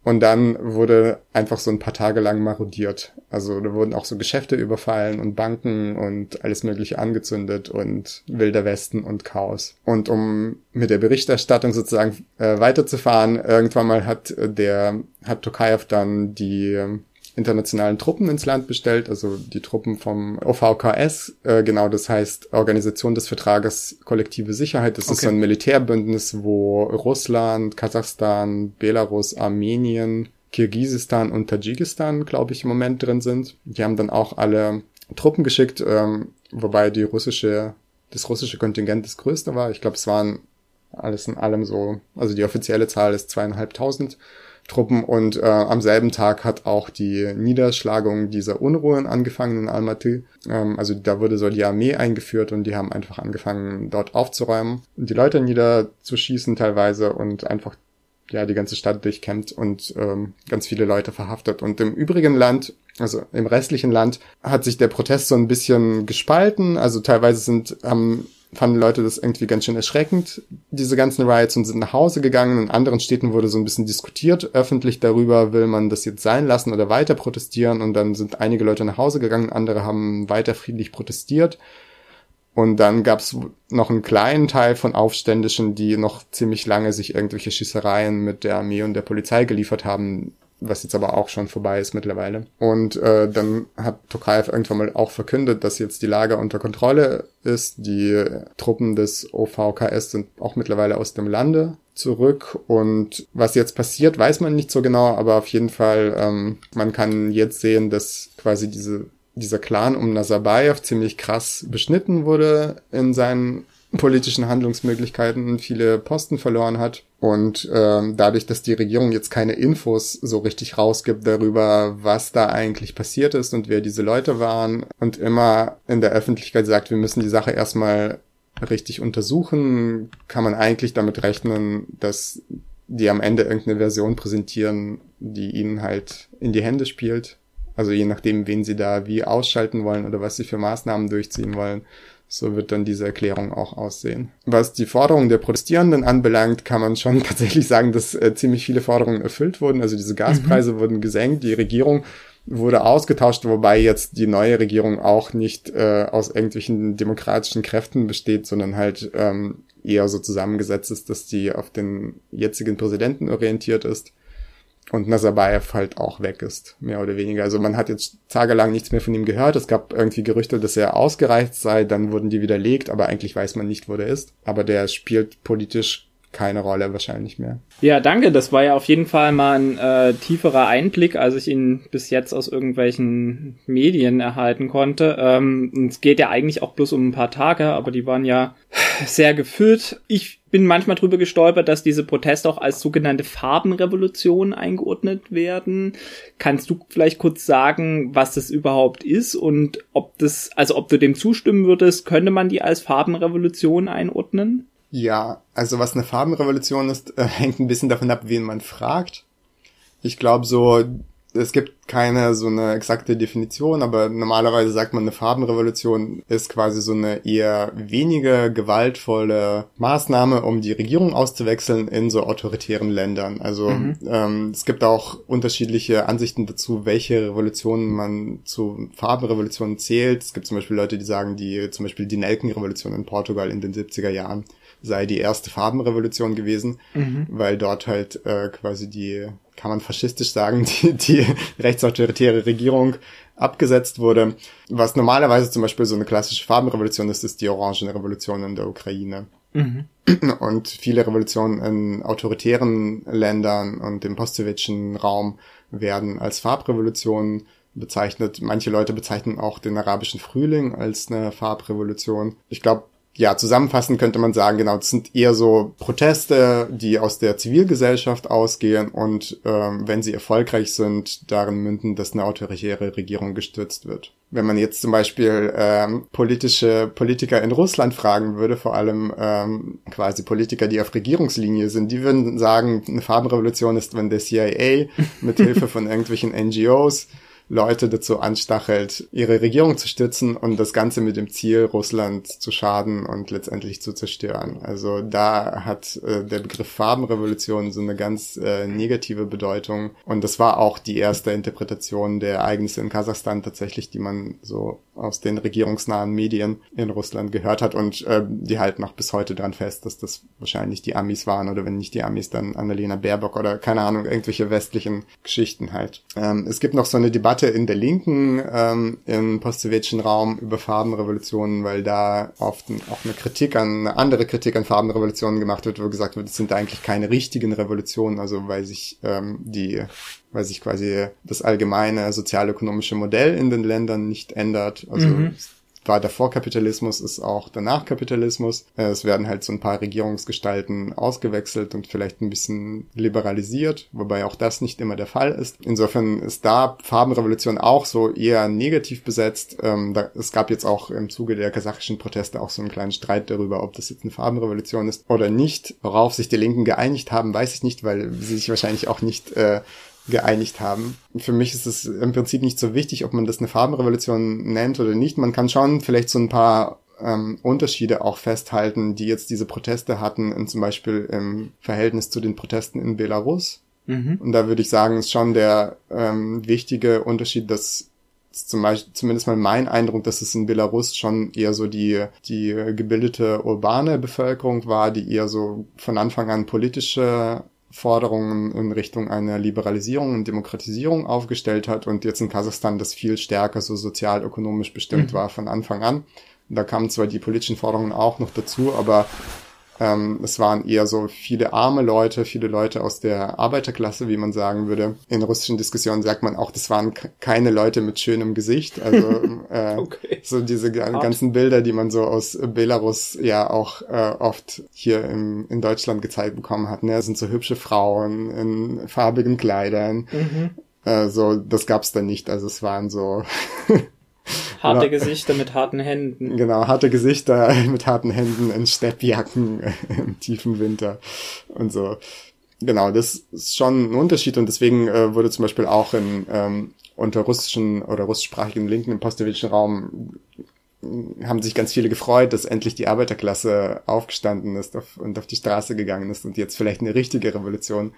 [SPEAKER 3] und dann wurde einfach so ein paar Tage lang marodiert. Also da wurden auch so Geschäfte überfallen und Banken und alles Mögliche angezündet und wilder Westen und Chaos. Und um mit der Berichterstattung sozusagen äh, weiterzufahren, irgendwann mal hat äh, der, hat Tokayev dann die internationalen Truppen ins Land bestellt, also die Truppen vom OVKS, äh, genau das heißt Organisation des Vertrages Kollektive Sicherheit. Das okay. ist so ein Militärbündnis, wo Russland, Kasachstan, Belarus, Armenien, Kirgisistan und Tadschikistan, glaube ich, im Moment drin sind. Die haben dann auch alle Truppen geschickt, ähm, wobei die russische, das russische Kontingent das größte war. Ich glaube, es waren alles in allem so, also die offizielle Zahl ist zweieinhalbtausend. Truppen und äh, am selben Tag hat auch die Niederschlagung dieser Unruhen angefangen in Almaty. Ähm, also da wurde so die Armee eingeführt und die haben einfach angefangen dort aufzuräumen und die Leute niederzuschießen teilweise und einfach ja die ganze Stadt durchkämmt und ähm, ganz viele Leute verhaftet. Und im übrigen Land, also im restlichen Land, hat sich der Protest so ein bisschen gespalten. Also teilweise sind haben fanden Leute das irgendwie ganz schön erschreckend, diese ganzen Riots, und sind nach Hause gegangen. In anderen Städten wurde so ein bisschen diskutiert öffentlich darüber, will man das jetzt sein lassen oder weiter protestieren. Und dann sind einige Leute nach Hause gegangen, andere haben weiter friedlich protestiert. Und dann gab es noch einen kleinen Teil von Aufständischen, die noch ziemlich lange sich irgendwelche Schießereien mit der Armee und der Polizei geliefert haben, was jetzt aber auch schon vorbei ist mittlerweile. Und äh, dann hat Tokayev irgendwann mal auch verkündet, dass jetzt die Lage unter Kontrolle ist. Die Truppen des OVKS sind auch mittlerweile aus dem Lande zurück und was jetzt passiert, weiß man nicht so genau, aber auf jeden Fall, ähm, man kann jetzt sehen, dass quasi diese dieser Clan um Nazarbayev ziemlich krass beschnitten wurde in seinen politischen Handlungsmöglichkeiten viele Posten verloren hat. Und ähm, dadurch, dass die Regierung jetzt keine Infos so richtig rausgibt darüber, was da eigentlich passiert ist und wer diese Leute waren und immer in der Öffentlichkeit sagt, wir müssen die Sache erstmal richtig untersuchen, kann man eigentlich damit rechnen, dass die am Ende irgendeine Version präsentieren, die ihnen halt in die Hände spielt. Also je nachdem, wen sie da wie ausschalten wollen oder was sie für Maßnahmen durchziehen wollen. So wird dann diese Erklärung auch aussehen. Was die Forderungen der Protestierenden anbelangt, kann man schon tatsächlich sagen, dass äh, ziemlich viele Forderungen erfüllt wurden. Also diese Gaspreise mhm. wurden gesenkt, die Regierung wurde ausgetauscht, wobei jetzt die neue Regierung auch nicht äh, aus irgendwelchen demokratischen Kräften besteht, sondern halt ähm, eher so zusammengesetzt ist, dass die auf den jetzigen Präsidenten orientiert ist und Nazarbayev halt auch weg ist, mehr oder weniger. Also man hat jetzt tagelang nichts mehr von ihm gehört. Es gab irgendwie Gerüchte, dass er ausgereicht sei, dann wurden die widerlegt, aber eigentlich weiß man nicht, wo der ist. Aber der spielt politisch keine Rolle wahrscheinlich mehr.
[SPEAKER 2] Ja, danke. Das war ja auf jeden Fall mal ein äh, tieferer Einblick, als ich ihn bis jetzt aus irgendwelchen Medien erhalten konnte. Ähm, es geht ja eigentlich auch bloß um ein paar Tage, aber die waren ja sehr gefüllt. Ich bin manchmal drüber gestolpert, dass diese Proteste auch als sogenannte Farbenrevolution eingeordnet werden. Kannst du vielleicht kurz sagen, was das überhaupt ist und ob das, also ob du dem zustimmen würdest, könnte man die als Farbenrevolution einordnen?
[SPEAKER 3] Ja, also was eine Farbenrevolution ist, äh, hängt ein bisschen davon ab, wen man fragt. Ich glaube so, es gibt keine so eine exakte Definition, aber normalerweise sagt man, eine Farbenrevolution ist quasi so eine eher weniger gewaltvolle Maßnahme, um die Regierung auszuwechseln in so autoritären Ländern. Also mhm. ähm, es gibt auch unterschiedliche Ansichten dazu, welche Revolutionen man zu Farbenrevolutionen zählt. Es gibt zum Beispiel Leute, die sagen, die zum Beispiel die Nelkenrevolution in Portugal in den 70er Jahren sei die erste Farbenrevolution gewesen, mhm. weil dort halt äh, quasi die, kann man faschistisch sagen, die, die rechtsautoritäre Regierung abgesetzt wurde. Was normalerweise zum Beispiel so eine klassische Farbenrevolution ist, ist die Orangene Revolution in der Ukraine. Mhm. Und viele Revolutionen in autoritären Ländern und im postsowjetischen Raum werden als Farbrevolutionen bezeichnet. Manche Leute bezeichnen auch den arabischen Frühling als eine Farbrevolution. Ich glaube, ja, zusammenfassend könnte man sagen, genau, das sind eher so Proteste, die aus der Zivilgesellschaft ausgehen und ähm, wenn sie erfolgreich sind, darin münden, dass eine autoritäre Regierung gestürzt wird. Wenn man jetzt zum Beispiel ähm, politische Politiker in Russland fragen würde, vor allem ähm, quasi Politiker, die auf Regierungslinie sind, die würden sagen, eine Farbenrevolution ist, wenn der CIA mit Hilfe von irgendwelchen NGOs Leute dazu anstachelt, ihre Regierung zu stützen und das Ganze mit dem Ziel, Russland zu schaden und letztendlich zu zerstören. Also da hat äh, der Begriff Farbenrevolution so eine ganz äh, negative Bedeutung und das war auch die erste Interpretation der Ereignisse in Kasachstan tatsächlich, die man so aus den regierungsnahen Medien in Russland gehört hat und äh, die halten noch bis heute dran fest, dass das wahrscheinlich die Amis waren oder wenn nicht die Amis, dann Annalena Baerbock oder keine Ahnung, irgendwelche westlichen Geschichten halt. Ähm, es gibt noch so eine Debatte in der Linken ähm, im postsowjetischen Raum über Farbenrevolutionen, weil da oft auch eine Kritik an, eine andere Kritik an Farbenrevolutionen gemacht wird, wo gesagt wird, es sind eigentlich keine richtigen Revolutionen, also weil sich ähm, die weil sich quasi das allgemeine sozialökonomische Modell in den Ländern nicht ändert. Also mhm war davor Kapitalismus, ist auch danach Kapitalismus. Äh, es werden halt so ein paar Regierungsgestalten ausgewechselt und vielleicht ein bisschen liberalisiert, wobei auch das nicht immer der Fall ist. Insofern ist da Farbenrevolution auch so eher negativ besetzt. Ähm, es gab jetzt auch im Zuge der kasachischen Proteste auch so einen kleinen Streit darüber, ob das jetzt eine Farbenrevolution ist oder nicht. Worauf sich die Linken geeinigt haben, weiß ich nicht, weil sie sich wahrscheinlich auch nicht äh, geeinigt haben. Für mich ist es im Prinzip nicht so wichtig, ob man das eine Farbenrevolution nennt oder nicht. Man kann schon vielleicht so ein paar ähm, Unterschiede auch festhalten, die jetzt diese Proteste hatten, in, zum Beispiel im Verhältnis zu den Protesten in Belarus. Mhm. Und da würde ich sagen, ist schon der ähm, wichtige Unterschied, dass zum Beispiel, zumindest mal mein Eindruck, dass es in Belarus schon eher so die, die gebildete urbane Bevölkerung war, die eher so von Anfang an politische Forderungen in Richtung einer Liberalisierung und Demokratisierung aufgestellt hat und jetzt in Kasachstan das viel stärker so sozial-ökonomisch bestimmt mhm. war von Anfang an. Da kamen zwar die politischen Forderungen auch noch dazu, aber ähm, es waren eher so viele arme Leute, viele Leute aus der Arbeiterklasse, wie man sagen würde. In russischen Diskussionen sagt man auch, das waren keine Leute mit schönem Gesicht. Also äh, okay. so diese ganzen Bilder, die man so aus Belarus ja auch äh, oft hier im, in Deutschland gezeigt bekommen hat. Ne? Das sind so hübsche Frauen in farbigen Kleidern. Mhm. Äh, so, das gab's da nicht. Also es waren so
[SPEAKER 2] Harte genau. Gesichter mit harten Händen.
[SPEAKER 3] Genau, harte Gesichter mit harten Händen in Steppjacken im tiefen Winter und so. Genau, das ist schon ein Unterschied und deswegen äh, wurde zum Beispiel auch in, ähm, unter russischen oder russischsprachigen Linken im postsowjetischen Raum haben sich ganz viele gefreut, dass endlich die Arbeiterklasse aufgestanden ist auf, und auf die Straße gegangen ist und jetzt vielleicht eine richtige Revolution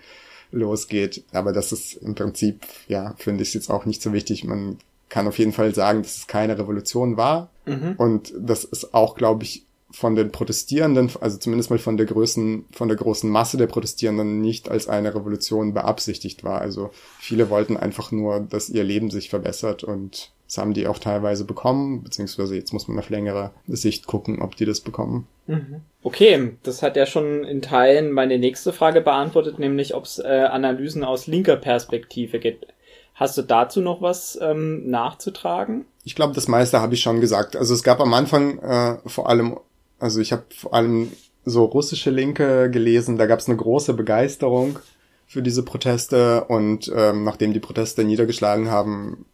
[SPEAKER 3] losgeht. Aber das ist im Prinzip, ja, finde ich jetzt auch nicht so wichtig. Man kann auf jeden Fall sagen, dass es keine Revolution war. Mhm. Und das ist auch, glaube ich, von den Protestierenden, also zumindest mal von der großen, von der großen Masse der Protestierenden nicht als eine Revolution beabsichtigt war. Also viele wollten einfach nur, dass ihr Leben sich verbessert und das haben die auch teilweise bekommen, beziehungsweise jetzt muss man auf längere Sicht gucken, ob die das bekommen.
[SPEAKER 2] Mhm. Okay, das hat ja schon in Teilen meine nächste Frage beantwortet, nämlich ob es äh, Analysen aus linker Perspektive gibt. Hast du dazu noch was ähm, nachzutragen?
[SPEAKER 3] Ich glaube, das meiste habe ich schon gesagt. Also es gab am Anfang äh, vor allem, also ich habe vor allem so russische Linke gelesen, da gab es eine große Begeisterung für diese Proteste und ähm, nachdem die Proteste niedergeschlagen haben,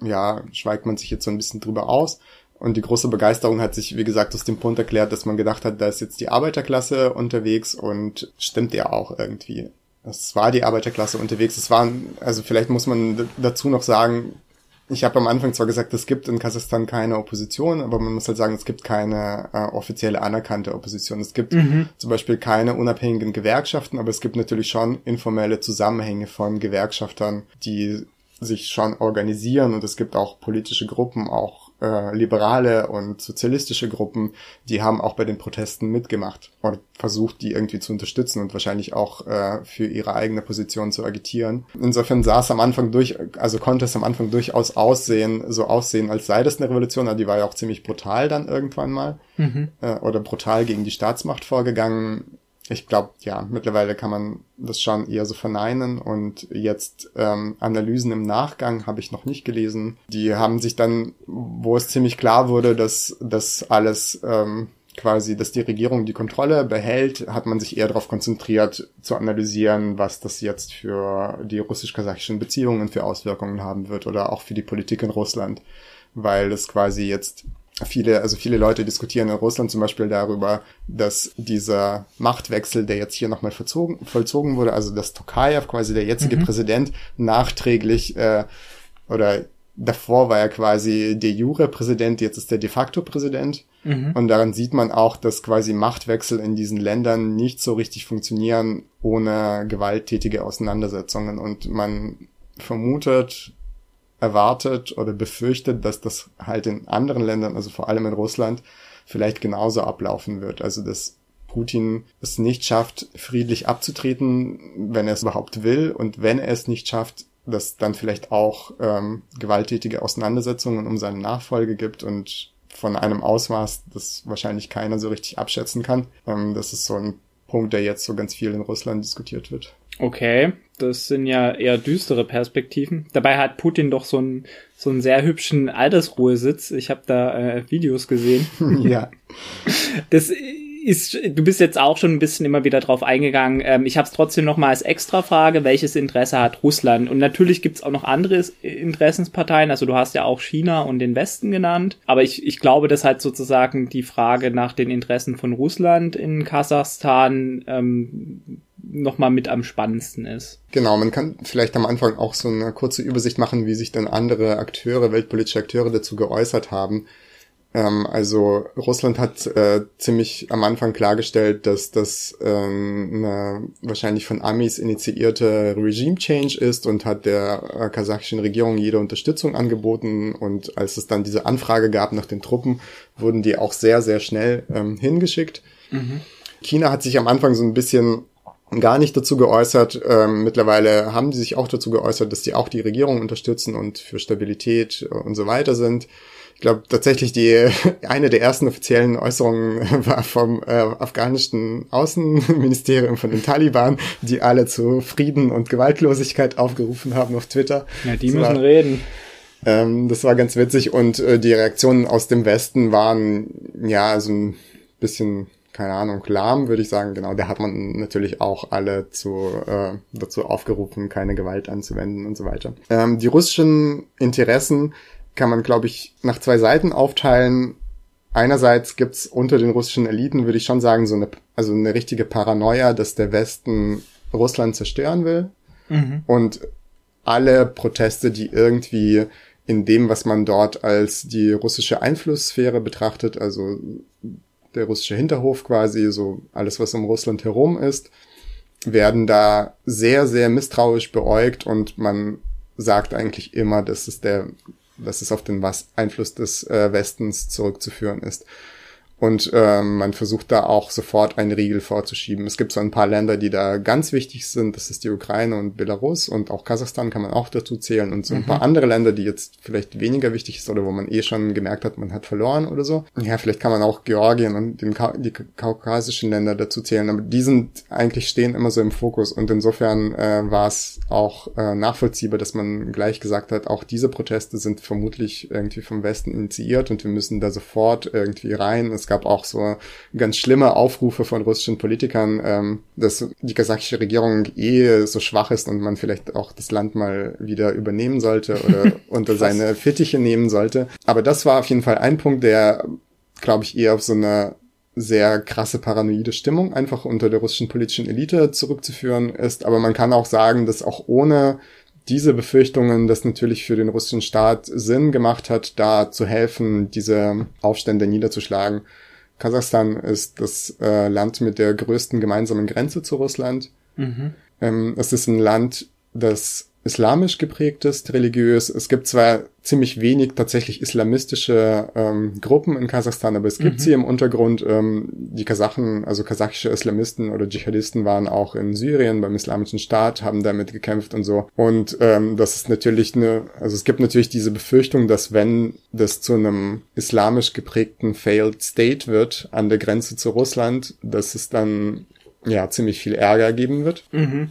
[SPEAKER 3] ja, schweigt man sich jetzt so ein bisschen drüber aus. Und die große Begeisterung hat sich, wie gesagt, aus dem Punkt erklärt, dass man gedacht hat, da ist jetzt die Arbeiterklasse unterwegs und stimmt ja auch irgendwie. Es war die Arbeiterklasse unterwegs. Es waren, also vielleicht muss man dazu noch sagen, ich habe am Anfang zwar gesagt, es gibt in Kasachstan keine Opposition, aber man muss halt sagen, es gibt keine äh, offizielle anerkannte Opposition. Es gibt mhm. zum Beispiel keine unabhängigen Gewerkschaften, aber es gibt natürlich schon informelle Zusammenhänge von Gewerkschaftern, die sich schon organisieren und es gibt auch politische Gruppen, auch äh, liberale und sozialistische Gruppen, die haben auch bei den Protesten mitgemacht und versucht, die irgendwie zu unterstützen und wahrscheinlich auch äh, für ihre eigene Position zu agitieren. Insofern sah es am Anfang durch, also konnte es am Anfang durchaus aussehen, so aussehen, als sei das eine Revolution, aber die war ja auch ziemlich brutal dann irgendwann mal mhm. äh, oder brutal gegen die Staatsmacht vorgegangen ich glaube, ja, mittlerweile kann man das schon eher so verneinen und jetzt ähm, Analysen im Nachgang habe ich noch nicht gelesen. Die haben sich dann, wo es ziemlich klar wurde, dass das alles ähm, quasi, dass die Regierung die Kontrolle behält, hat man sich eher darauf konzentriert zu analysieren, was das jetzt für die russisch-kasachischen Beziehungen für Auswirkungen haben wird oder auch für die Politik in Russland, weil es quasi jetzt viele, also viele Leute diskutieren in Russland zum Beispiel darüber, dass dieser Machtwechsel, der jetzt hier nochmal vollzogen wurde, also dass Tokayev, quasi der jetzige mhm. Präsident, nachträglich äh, oder davor war er quasi de jure Präsident, jetzt ist er de facto Präsident. Mhm. Und daran sieht man auch, dass quasi Machtwechsel in diesen Ländern nicht so richtig funktionieren ohne gewalttätige Auseinandersetzungen. Und man vermutet, erwartet oder befürchtet, dass das halt in anderen Ländern, also vor allem in Russland, vielleicht genauso ablaufen wird. Also dass Putin es nicht schafft, friedlich abzutreten, wenn er es überhaupt will. Und wenn er es nicht schafft, dass dann vielleicht auch ähm, gewalttätige Auseinandersetzungen um seine Nachfolge gibt und von einem Ausmaß, das wahrscheinlich keiner so richtig abschätzen kann. Ähm, das ist so ein Punkt, der jetzt so ganz viel in Russland diskutiert wird.
[SPEAKER 2] Okay, das sind ja eher düstere Perspektiven. Dabei hat Putin doch so einen so einen sehr hübschen Altersruhesitz. Ich habe da äh, Videos gesehen.
[SPEAKER 3] ja.
[SPEAKER 2] Das ist, du bist jetzt auch schon ein bisschen immer wieder drauf eingegangen. Ähm, ich habe es trotzdem noch mal als Extra-Frage, welches Interesse hat Russland? Und natürlich gibt's auch noch andere Interessensparteien. Also du hast ja auch China und den Westen genannt. Aber ich, ich glaube, dass halt sozusagen die Frage nach den Interessen von Russland in Kasachstan ähm, nochmal mit am spannendsten ist.
[SPEAKER 3] Genau, man kann vielleicht am Anfang auch so eine kurze Übersicht machen, wie sich dann andere Akteure, weltpolitische Akteure dazu geäußert haben. Ähm, also Russland hat äh, ziemlich am Anfang klargestellt, dass das ähm, eine wahrscheinlich von Amis initiierte Regime Change ist und hat der äh, kasachischen Regierung jede Unterstützung angeboten. Und als es dann diese Anfrage gab nach den Truppen, wurden die auch sehr, sehr schnell ähm, hingeschickt. Mhm. China hat sich am Anfang so ein bisschen gar nicht dazu geäußert. Ähm, mittlerweile haben die sich auch dazu geäußert, dass die auch die Regierung unterstützen und für Stabilität und so weiter sind. Ich glaube tatsächlich die eine der ersten offiziellen Äußerungen war vom äh, afghanischen Außenministerium von den Taliban, die alle zu Frieden und Gewaltlosigkeit aufgerufen haben auf Twitter.
[SPEAKER 2] Ja, die das müssen war, reden.
[SPEAKER 3] Ähm, das war ganz witzig und äh, die Reaktionen aus dem Westen waren ja so ein bisschen keine Ahnung, lahm, würde ich sagen, genau, der hat man natürlich auch alle zu, äh, dazu aufgerufen, keine Gewalt anzuwenden und so weiter. Ähm, die russischen Interessen kann man, glaube ich, nach zwei Seiten aufteilen. Einerseits gibt's unter den russischen Eliten, würde ich schon sagen, so eine, also eine richtige Paranoia, dass der Westen Russland zerstören will. Mhm. Und alle Proteste, die irgendwie in dem, was man dort als die russische Einflusssphäre betrachtet, also der russische Hinterhof quasi, so alles, was um Russland herum ist, werden da sehr, sehr misstrauisch beäugt und man sagt eigentlich immer, dass es der dass es auf den Einfluss des äh, Westens zurückzuführen ist. Und ähm, man versucht da auch sofort einen Riegel vorzuschieben. Es gibt so ein paar Länder, die da ganz wichtig sind. Das ist die Ukraine und Belarus und auch Kasachstan kann man auch dazu zählen. Und so ein mhm. paar andere Länder, die jetzt vielleicht weniger wichtig ist oder wo man eh schon gemerkt hat, man hat verloren oder so. Ja, vielleicht kann man auch Georgien und den Ka die kaukasischen Länder dazu zählen. Aber die sind eigentlich stehen immer so im Fokus. Und insofern äh, war es auch äh, nachvollziehbar, dass man gleich gesagt hat, auch diese Proteste sind vermutlich irgendwie vom Westen initiiert und wir müssen da sofort irgendwie rein. Es es gab auch so ganz schlimme Aufrufe von russischen Politikern, ähm, dass die kasachische Regierung eh so schwach ist und man vielleicht auch das Land mal wieder übernehmen sollte oder unter seine Fittiche nehmen sollte. Aber das war auf jeden Fall ein Punkt, der, glaube ich, eher auf so eine sehr krasse paranoide Stimmung einfach unter der russischen politischen Elite zurückzuführen ist. Aber man kann auch sagen, dass auch ohne diese Befürchtungen das natürlich für den russischen Staat Sinn gemacht hat, da zu helfen, diese Aufstände niederzuschlagen. Kasachstan ist das äh, Land mit der größten gemeinsamen Grenze zu Russland. Mhm. Ähm, es ist ein Land, das islamisch geprägt ist, religiös. Es gibt zwar ziemlich wenig tatsächlich islamistische ähm, Gruppen in Kasachstan, aber es gibt mhm. sie im Untergrund. Ähm, die Kasachen, also kasachische Islamisten oder Dschihadisten waren auch in Syrien beim Islamischen Staat, haben damit gekämpft und so. Und ähm, das ist natürlich eine, also es gibt natürlich diese Befürchtung, dass wenn das zu einem islamisch geprägten Failed State wird an der Grenze zu Russland, dass es dann ja ziemlich viel Ärger geben wird. Mhm.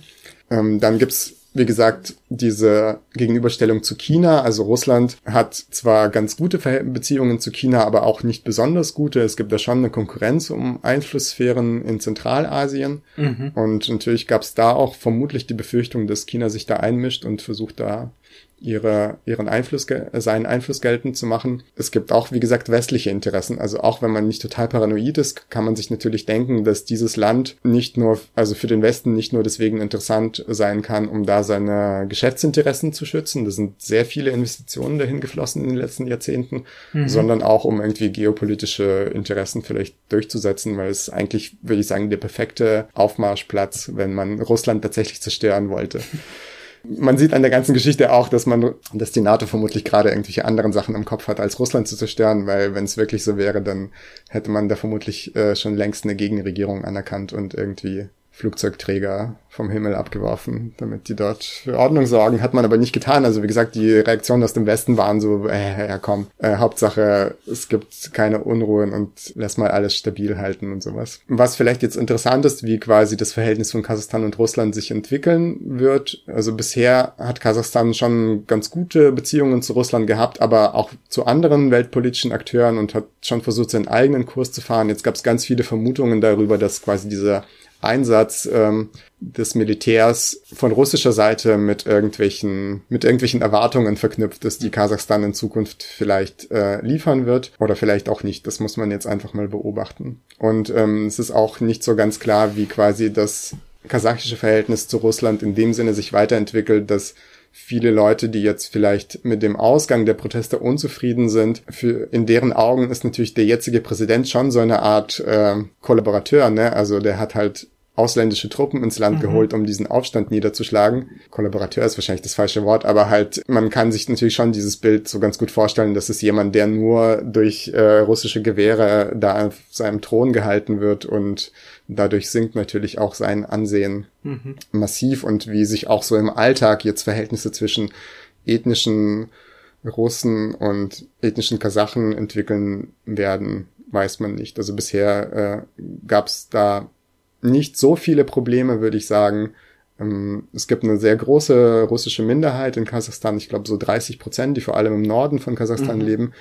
[SPEAKER 3] Ähm, dann gibt's wie gesagt, diese Gegenüberstellung zu China. Also Russland hat zwar ganz gute Beziehungen zu China, aber auch nicht besonders gute. Es gibt da schon eine Konkurrenz um Einflusssphären in Zentralasien. Mhm. Und natürlich gab es da auch vermutlich die Befürchtung, dass China sich da einmischt und versucht da ihre, ihren Einfluss, seinen Einfluss geltend zu machen. Es gibt auch, wie gesagt, westliche Interessen. Also auch wenn man nicht total paranoid ist, kann man sich natürlich denken, dass dieses Land nicht nur, also für den Westen nicht nur deswegen interessant sein kann, um da seine Geschäftsinteressen zu schützen. Da sind sehr viele Investitionen dahin geflossen in den letzten Jahrzehnten, mhm. sondern auch um irgendwie geopolitische Interessen vielleicht durchzusetzen, weil es eigentlich, würde ich sagen, der perfekte Aufmarschplatz, wenn man Russland tatsächlich zerstören wollte. Man sieht an der ganzen Geschichte auch, dass man, dass die NATO vermutlich gerade irgendwelche anderen Sachen im Kopf hat, als Russland zu zerstören, weil wenn es wirklich so wäre, dann hätte man da vermutlich äh, schon längst eine Gegenregierung anerkannt und irgendwie Flugzeugträger vom Himmel abgeworfen, damit die dort für Ordnung sorgen. Hat man aber nicht getan. Also wie gesagt, die Reaktionen aus dem Westen waren so, äh, ja komm, äh, Hauptsache es gibt keine Unruhen und lass mal alles stabil halten und sowas. Was vielleicht jetzt interessant ist, wie quasi das Verhältnis von Kasachstan und Russland sich entwickeln wird. Also bisher hat Kasachstan schon ganz gute Beziehungen zu Russland gehabt, aber auch zu anderen weltpolitischen Akteuren und hat schon versucht, seinen eigenen Kurs zu fahren. Jetzt gab es ganz viele Vermutungen darüber, dass quasi dieser Einsatz ähm, des Militärs von russischer Seite mit irgendwelchen mit irgendwelchen Erwartungen verknüpft ist, die Kasachstan in Zukunft vielleicht äh, liefern wird oder vielleicht auch nicht. Das muss man jetzt einfach mal beobachten. Und ähm, es ist auch nicht so ganz klar, wie quasi das kasachische Verhältnis zu Russland in dem Sinne sich weiterentwickelt, dass viele Leute, die jetzt vielleicht mit dem Ausgang der Proteste unzufrieden sind, für in deren Augen ist natürlich der jetzige Präsident schon so eine Art äh, Kollaborateur, ne? Also der hat halt ausländische Truppen ins Land mhm. geholt, um diesen Aufstand niederzuschlagen. Kollaborateur ist wahrscheinlich das falsche Wort, aber halt, man kann sich natürlich schon dieses Bild so ganz gut vorstellen, dass es jemand, der nur durch äh, russische Gewehre da auf seinem Thron gehalten wird und dadurch sinkt natürlich auch sein Ansehen mhm. massiv und wie sich auch so im Alltag jetzt Verhältnisse zwischen ethnischen Russen und ethnischen Kasachen entwickeln werden, weiß man nicht. Also bisher äh, gab es da nicht so viele Probleme, würde ich sagen. Ähm, es gibt eine sehr große russische Minderheit in Kasachstan, ich glaube so 30 Prozent, die vor allem im Norden von Kasachstan mhm. leben.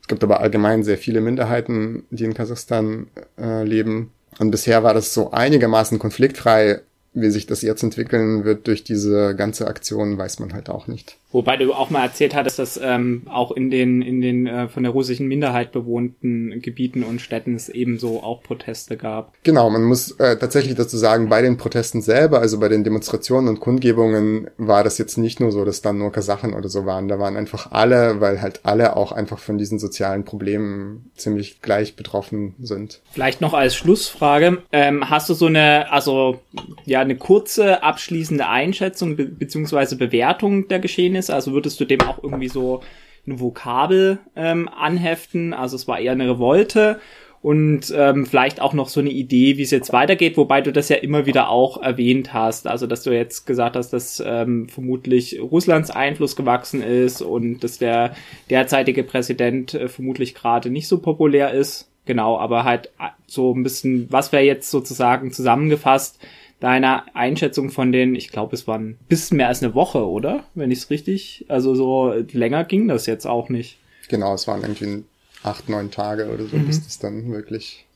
[SPEAKER 3] Es gibt aber allgemein sehr viele Minderheiten, die in Kasachstan äh, leben. Und bisher war das so einigermaßen konfliktfrei. Wie sich das jetzt entwickeln wird durch diese ganze Aktion, weiß man halt auch nicht.
[SPEAKER 2] Wobei du auch mal erzählt hattest, dass ähm, auch in den in den äh, von der russischen Minderheit bewohnten Gebieten und Städten es ebenso auch Proteste gab.
[SPEAKER 3] Genau, man muss äh, tatsächlich dazu sagen, bei den Protesten selber, also bei den Demonstrationen und Kundgebungen, war das jetzt nicht nur so, dass dann nur Kasachen oder so waren. Da waren einfach alle, weil halt alle auch einfach von diesen sozialen Problemen ziemlich gleich betroffen sind.
[SPEAKER 2] Vielleicht noch als Schlussfrage: ähm, Hast du so eine, also ja, eine kurze abschließende Einschätzung be beziehungsweise Bewertung der Geschehnisse? Ist. Also würdest du dem auch irgendwie so ein Vokabel ähm, anheften. Also es war eher eine Revolte und ähm, vielleicht auch noch so eine Idee, wie es jetzt weitergeht, wobei du das ja immer wieder auch erwähnt hast. Also dass du jetzt gesagt hast, dass ähm, vermutlich Russlands Einfluss gewachsen ist und dass der derzeitige Präsident äh, vermutlich gerade nicht so populär ist. Genau, aber halt äh, so ein bisschen, was wäre jetzt sozusagen zusammengefasst, deiner Einschätzung von den, ich glaube, es waren bis mehr als eine Woche, oder? Wenn ich es richtig, also so länger ging das jetzt auch nicht.
[SPEAKER 3] Genau, es waren irgendwie acht, neun Tage oder so, mhm. bis das dann wirklich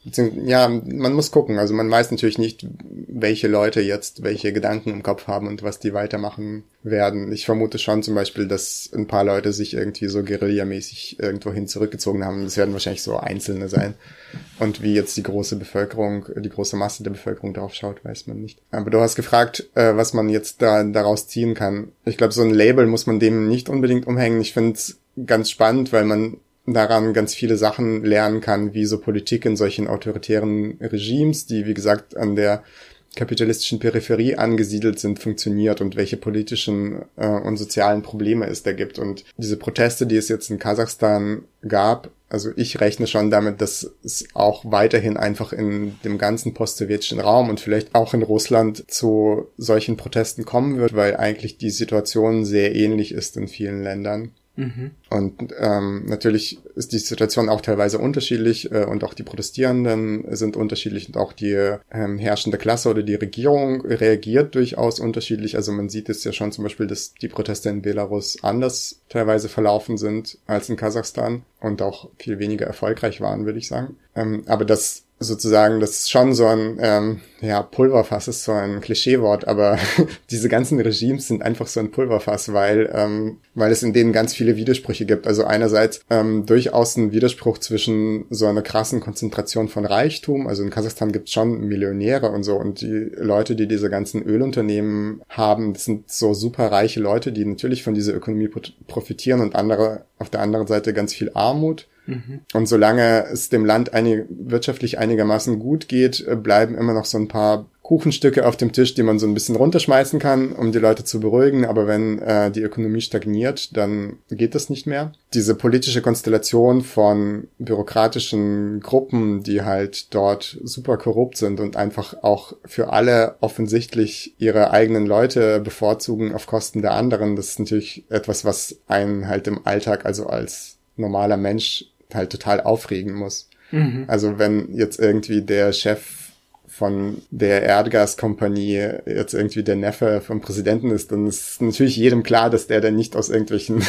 [SPEAKER 3] Ja, man muss gucken. Also man weiß natürlich nicht, welche Leute jetzt welche Gedanken im Kopf haben und was die weitermachen werden. Ich vermute schon zum Beispiel, dass ein paar Leute sich irgendwie so guerillamäßig irgendwohin zurückgezogen haben. Das werden wahrscheinlich so Einzelne sein. Und wie jetzt die große Bevölkerung, die große Masse der Bevölkerung darauf schaut, weiß man nicht. Aber du hast gefragt, äh, was man jetzt da daraus ziehen kann. Ich glaube, so ein Label muss man dem nicht unbedingt umhängen. Ich finde es ganz spannend, weil man daran ganz viele Sachen lernen kann, wie so Politik in solchen autoritären Regimes, die wie gesagt an der kapitalistischen Peripherie angesiedelt sind, funktioniert und welche politischen äh, und sozialen Probleme es da gibt. Und diese Proteste, die es jetzt in Kasachstan gab, also ich rechne schon damit, dass es auch weiterhin einfach in dem ganzen post-sowjetischen Raum und vielleicht auch in Russland zu solchen Protesten kommen wird, weil eigentlich die Situation sehr ähnlich ist in vielen Ländern. Mhm. Und ähm, natürlich ist die Situation auch teilweise unterschiedlich äh, und auch die Protestierenden sind unterschiedlich und auch die ähm, herrschende Klasse oder die Regierung reagiert durchaus unterschiedlich. Also man sieht es ja schon zum Beispiel, dass die Proteste in Belarus anders teilweise verlaufen sind als in Kasachstan und auch viel weniger erfolgreich waren, würde ich sagen. Ähm, aber das sozusagen, das ist schon so ein, ähm, ja, Pulverfass ist so ein Klischeewort, aber diese ganzen Regimes sind einfach so ein Pulverfass, weil, ähm, weil es in denen ganz viele Widersprüche gibt. Also einerseits ähm, durchaus ein Widerspruch zwischen so einer krassen Konzentration von Reichtum, also in Kasachstan gibt es schon Millionäre und so und die Leute, die diese ganzen Ölunternehmen haben, das sind so super reiche Leute, die natürlich von dieser Ökonomie profitieren und andere auf der anderen Seite ganz viel Armut Mhm. Und solange es dem Land einig, wirtschaftlich einigermaßen gut geht, äh, bleiben immer noch so ein paar Kuchenstücke auf dem Tisch, die man so ein bisschen runterschmeißen kann, um die Leute zu beruhigen. Aber wenn äh, die Ökonomie stagniert, dann geht das nicht mehr. Diese politische Konstellation von bürokratischen Gruppen, die halt dort super korrupt sind und einfach auch für alle offensichtlich ihre eigenen Leute bevorzugen auf Kosten der anderen, das ist natürlich etwas, was einen halt im Alltag, also als normaler Mensch halt total aufregen muss. Mhm. Also wenn jetzt irgendwie der Chef von der Erdgaskompanie jetzt irgendwie der Neffe vom Präsidenten ist, dann ist natürlich jedem klar, dass der dann nicht aus irgendwelchen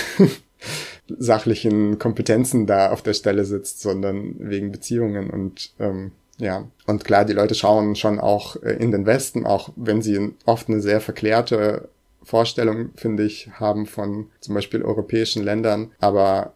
[SPEAKER 3] sachlichen Kompetenzen da auf der Stelle sitzt, sondern wegen Beziehungen und ähm, ja, und klar, die Leute schauen schon auch äh, in den Westen, auch wenn sie oft eine sehr verklärte Vorstellung, finde ich, haben von zum Beispiel europäischen Ländern. Aber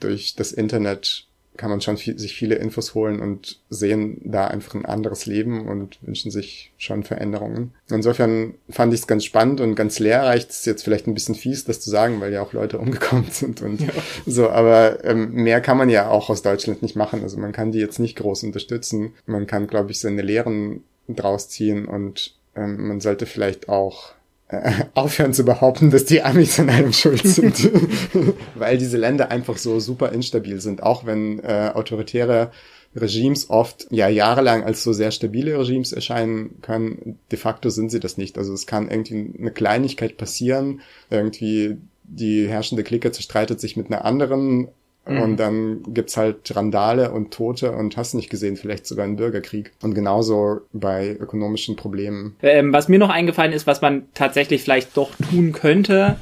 [SPEAKER 3] durch das Internet kann man schon viel, sich viele Infos holen und sehen da einfach ein anderes Leben und wünschen sich schon Veränderungen. Insofern fand ich es ganz spannend und ganz lehrreich. Das ist jetzt vielleicht ein bisschen fies, das zu sagen, weil ja auch Leute umgekommen sind und ja. so. Aber ähm, mehr kann man ja auch aus Deutschland nicht machen. Also man kann die jetzt nicht groß unterstützen. Man kann, glaube ich, seine Lehren draus ziehen und ähm, man sollte vielleicht auch aufhören zu behaupten, dass die Amis an allem schuld sind. Weil diese Länder einfach so super instabil sind, auch wenn äh, autoritäre Regimes oft ja jahrelang als so sehr stabile Regimes erscheinen können. De facto sind sie das nicht. Also es kann irgendwie eine Kleinigkeit passieren, irgendwie die herrschende Clique zerstreitet sich mit einer anderen Mhm. Und dann gibt's halt Randale und Tote und hast nicht gesehen, vielleicht sogar einen Bürgerkrieg. Und genauso bei ökonomischen Problemen.
[SPEAKER 2] Ähm, was mir noch eingefallen ist, was man tatsächlich vielleicht doch tun könnte,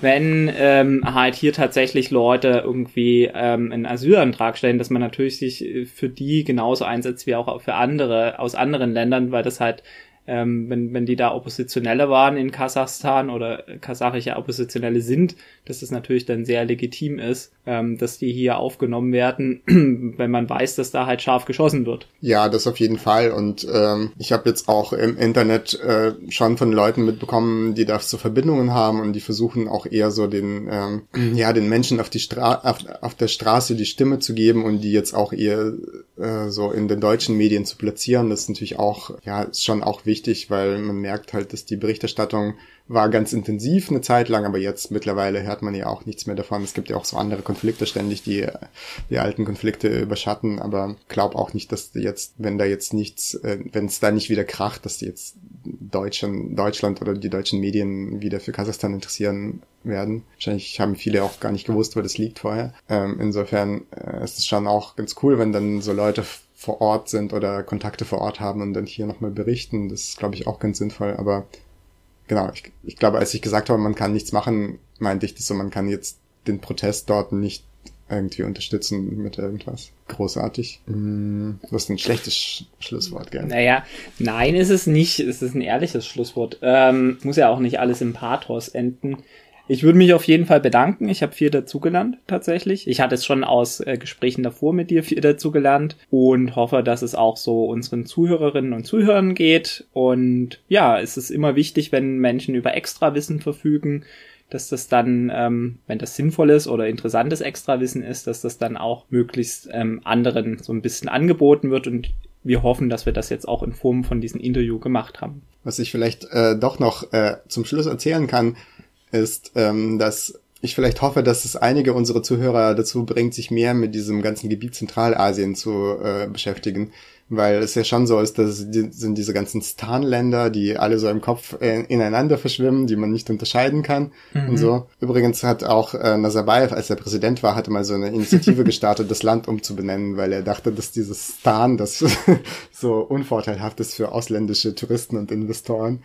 [SPEAKER 2] wenn ähm, halt hier tatsächlich Leute irgendwie ähm, einen Asylantrag stellen, dass man natürlich sich für die genauso einsetzt wie auch für andere aus anderen Ländern, weil das halt ähm, wenn, wenn die da Oppositionelle waren in Kasachstan oder kasachische Oppositionelle sind, dass das natürlich dann sehr legitim ist, ähm, dass die hier aufgenommen werden, wenn man weiß, dass da halt scharf geschossen wird.
[SPEAKER 3] Ja, das auf jeden Fall. Und ähm, ich habe jetzt auch im Internet äh, schon von Leuten mitbekommen, die da so Verbindungen haben und die versuchen auch eher so den, ähm, ja, den Menschen auf die Stra auf, auf der Straße die Stimme zu geben und die jetzt auch eher äh, so in den deutschen Medien zu platzieren. Das ist natürlich auch, ja, ist schon auch wichtig wichtig, weil man merkt halt, dass die Berichterstattung war ganz intensiv eine Zeit lang, aber jetzt mittlerweile hört man ja auch nichts mehr davon. Es gibt ja auch so andere Konflikte ständig, die die alten Konflikte überschatten, aber glaub auch nicht, dass jetzt, wenn da jetzt nichts, äh, wenn es da nicht wieder kracht, dass die jetzt Deutschland, Deutschland oder die deutschen Medien wieder für Kasachstan interessieren werden. Wahrscheinlich haben viele auch gar nicht gewusst, wo das liegt vorher. Ähm, insofern äh, ist es schon auch ganz cool, wenn dann so Leute vor Ort sind oder Kontakte vor Ort haben und dann hier nochmal berichten. Das ist, glaube ich, auch ganz sinnvoll. Aber genau, ich, ich glaube, als ich gesagt habe, man kann nichts machen, meinte ich das so, man kann jetzt den Protest dort nicht irgendwie unterstützen mit irgendwas. Großartig. Mm, das ist ein schlechtes Sch Schlusswort, gell?
[SPEAKER 2] Naja, nein, ist es nicht. Es ist ein ehrliches Schlusswort. Ähm, muss ja auch nicht alles im Pathos enden. Ich würde mich auf jeden Fall bedanken. Ich habe viel dazugelernt, tatsächlich. Ich hatte es schon aus äh, Gesprächen davor mit dir viel dazugelernt und hoffe, dass es auch so unseren Zuhörerinnen und Zuhörern geht. Und ja, es ist immer wichtig, wenn Menschen über Extrawissen verfügen, dass das dann, ähm, wenn das sinnvoll ist oder interessantes Extrawissen ist, dass das dann auch möglichst ähm, anderen so ein bisschen angeboten wird und wir hoffen, dass wir das jetzt auch in Form von diesem Interview gemacht haben.
[SPEAKER 3] Was ich vielleicht äh, doch noch äh, zum Schluss erzählen kann, ist, ähm, dass ich vielleicht hoffe, dass es einige unserer Zuhörer dazu bringt, sich mehr mit diesem ganzen Gebiet Zentralasien zu äh, beschäftigen weil es ja schon so ist, dass die, sind diese ganzen Stan-Länder, die alle so im Kopf äh, ineinander verschwimmen, die man nicht unterscheiden kann mhm. und so. Übrigens hat auch äh, Nazarbayev, als er Präsident war, hatte mal so eine Initiative gestartet, das Land umzubenennen, weil er dachte, dass dieses Stan, das so unvorteilhaft ist für ausländische Touristen und Investoren,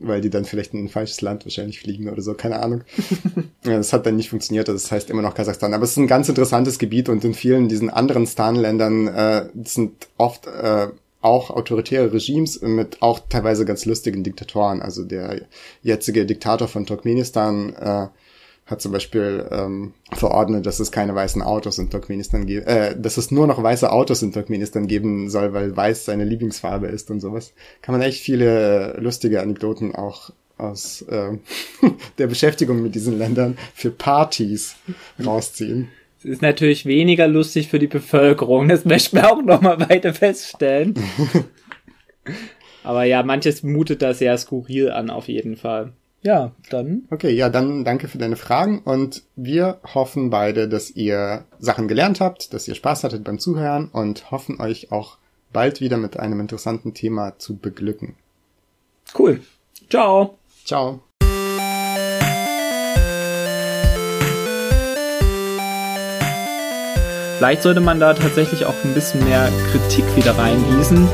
[SPEAKER 3] weil die dann vielleicht in ein falsches Land wahrscheinlich fliegen oder so, keine Ahnung. ja, das hat dann nicht funktioniert, das heißt immer noch Kasachstan. Aber es ist ein ganz interessantes Gebiet und in vielen diesen anderen Stan-Ländern äh, sind oft äh, auch autoritäre Regimes mit auch teilweise ganz lustigen Diktatoren. Also der jetzige Diktator von Turkmenistan äh, hat zum Beispiel ähm, verordnet, dass es keine weißen Autos in Turkmenistan gibt, äh, dass es nur noch weiße Autos in Turkmenistan geben soll, weil weiß seine Lieblingsfarbe ist und sowas. Kann man echt viele lustige Anekdoten auch aus äh, der Beschäftigung mit diesen Ländern für Partys rausziehen.
[SPEAKER 2] Es ist natürlich weniger lustig für die Bevölkerung, das möchten wir auch nochmal weiter feststellen. Aber ja, manches mutet da sehr skurril an, auf jeden Fall. Ja, dann.
[SPEAKER 3] Okay, ja, dann danke für deine Fragen und wir hoffen beide, dass ihr Sachen gelernt habt, dass ihr Spaß hattet beim Zuhören und hoffen euch auch bald wieder mit einem interessanten Thema zu beglücken.
[SPEAKER 2] Cool. Ciao.
[SPEAKER 3] Ciao.
[SPEAKER 2] Vielleicht sollte man da tatsächlich auch ein bisschen mehr Kritik wieder reingießen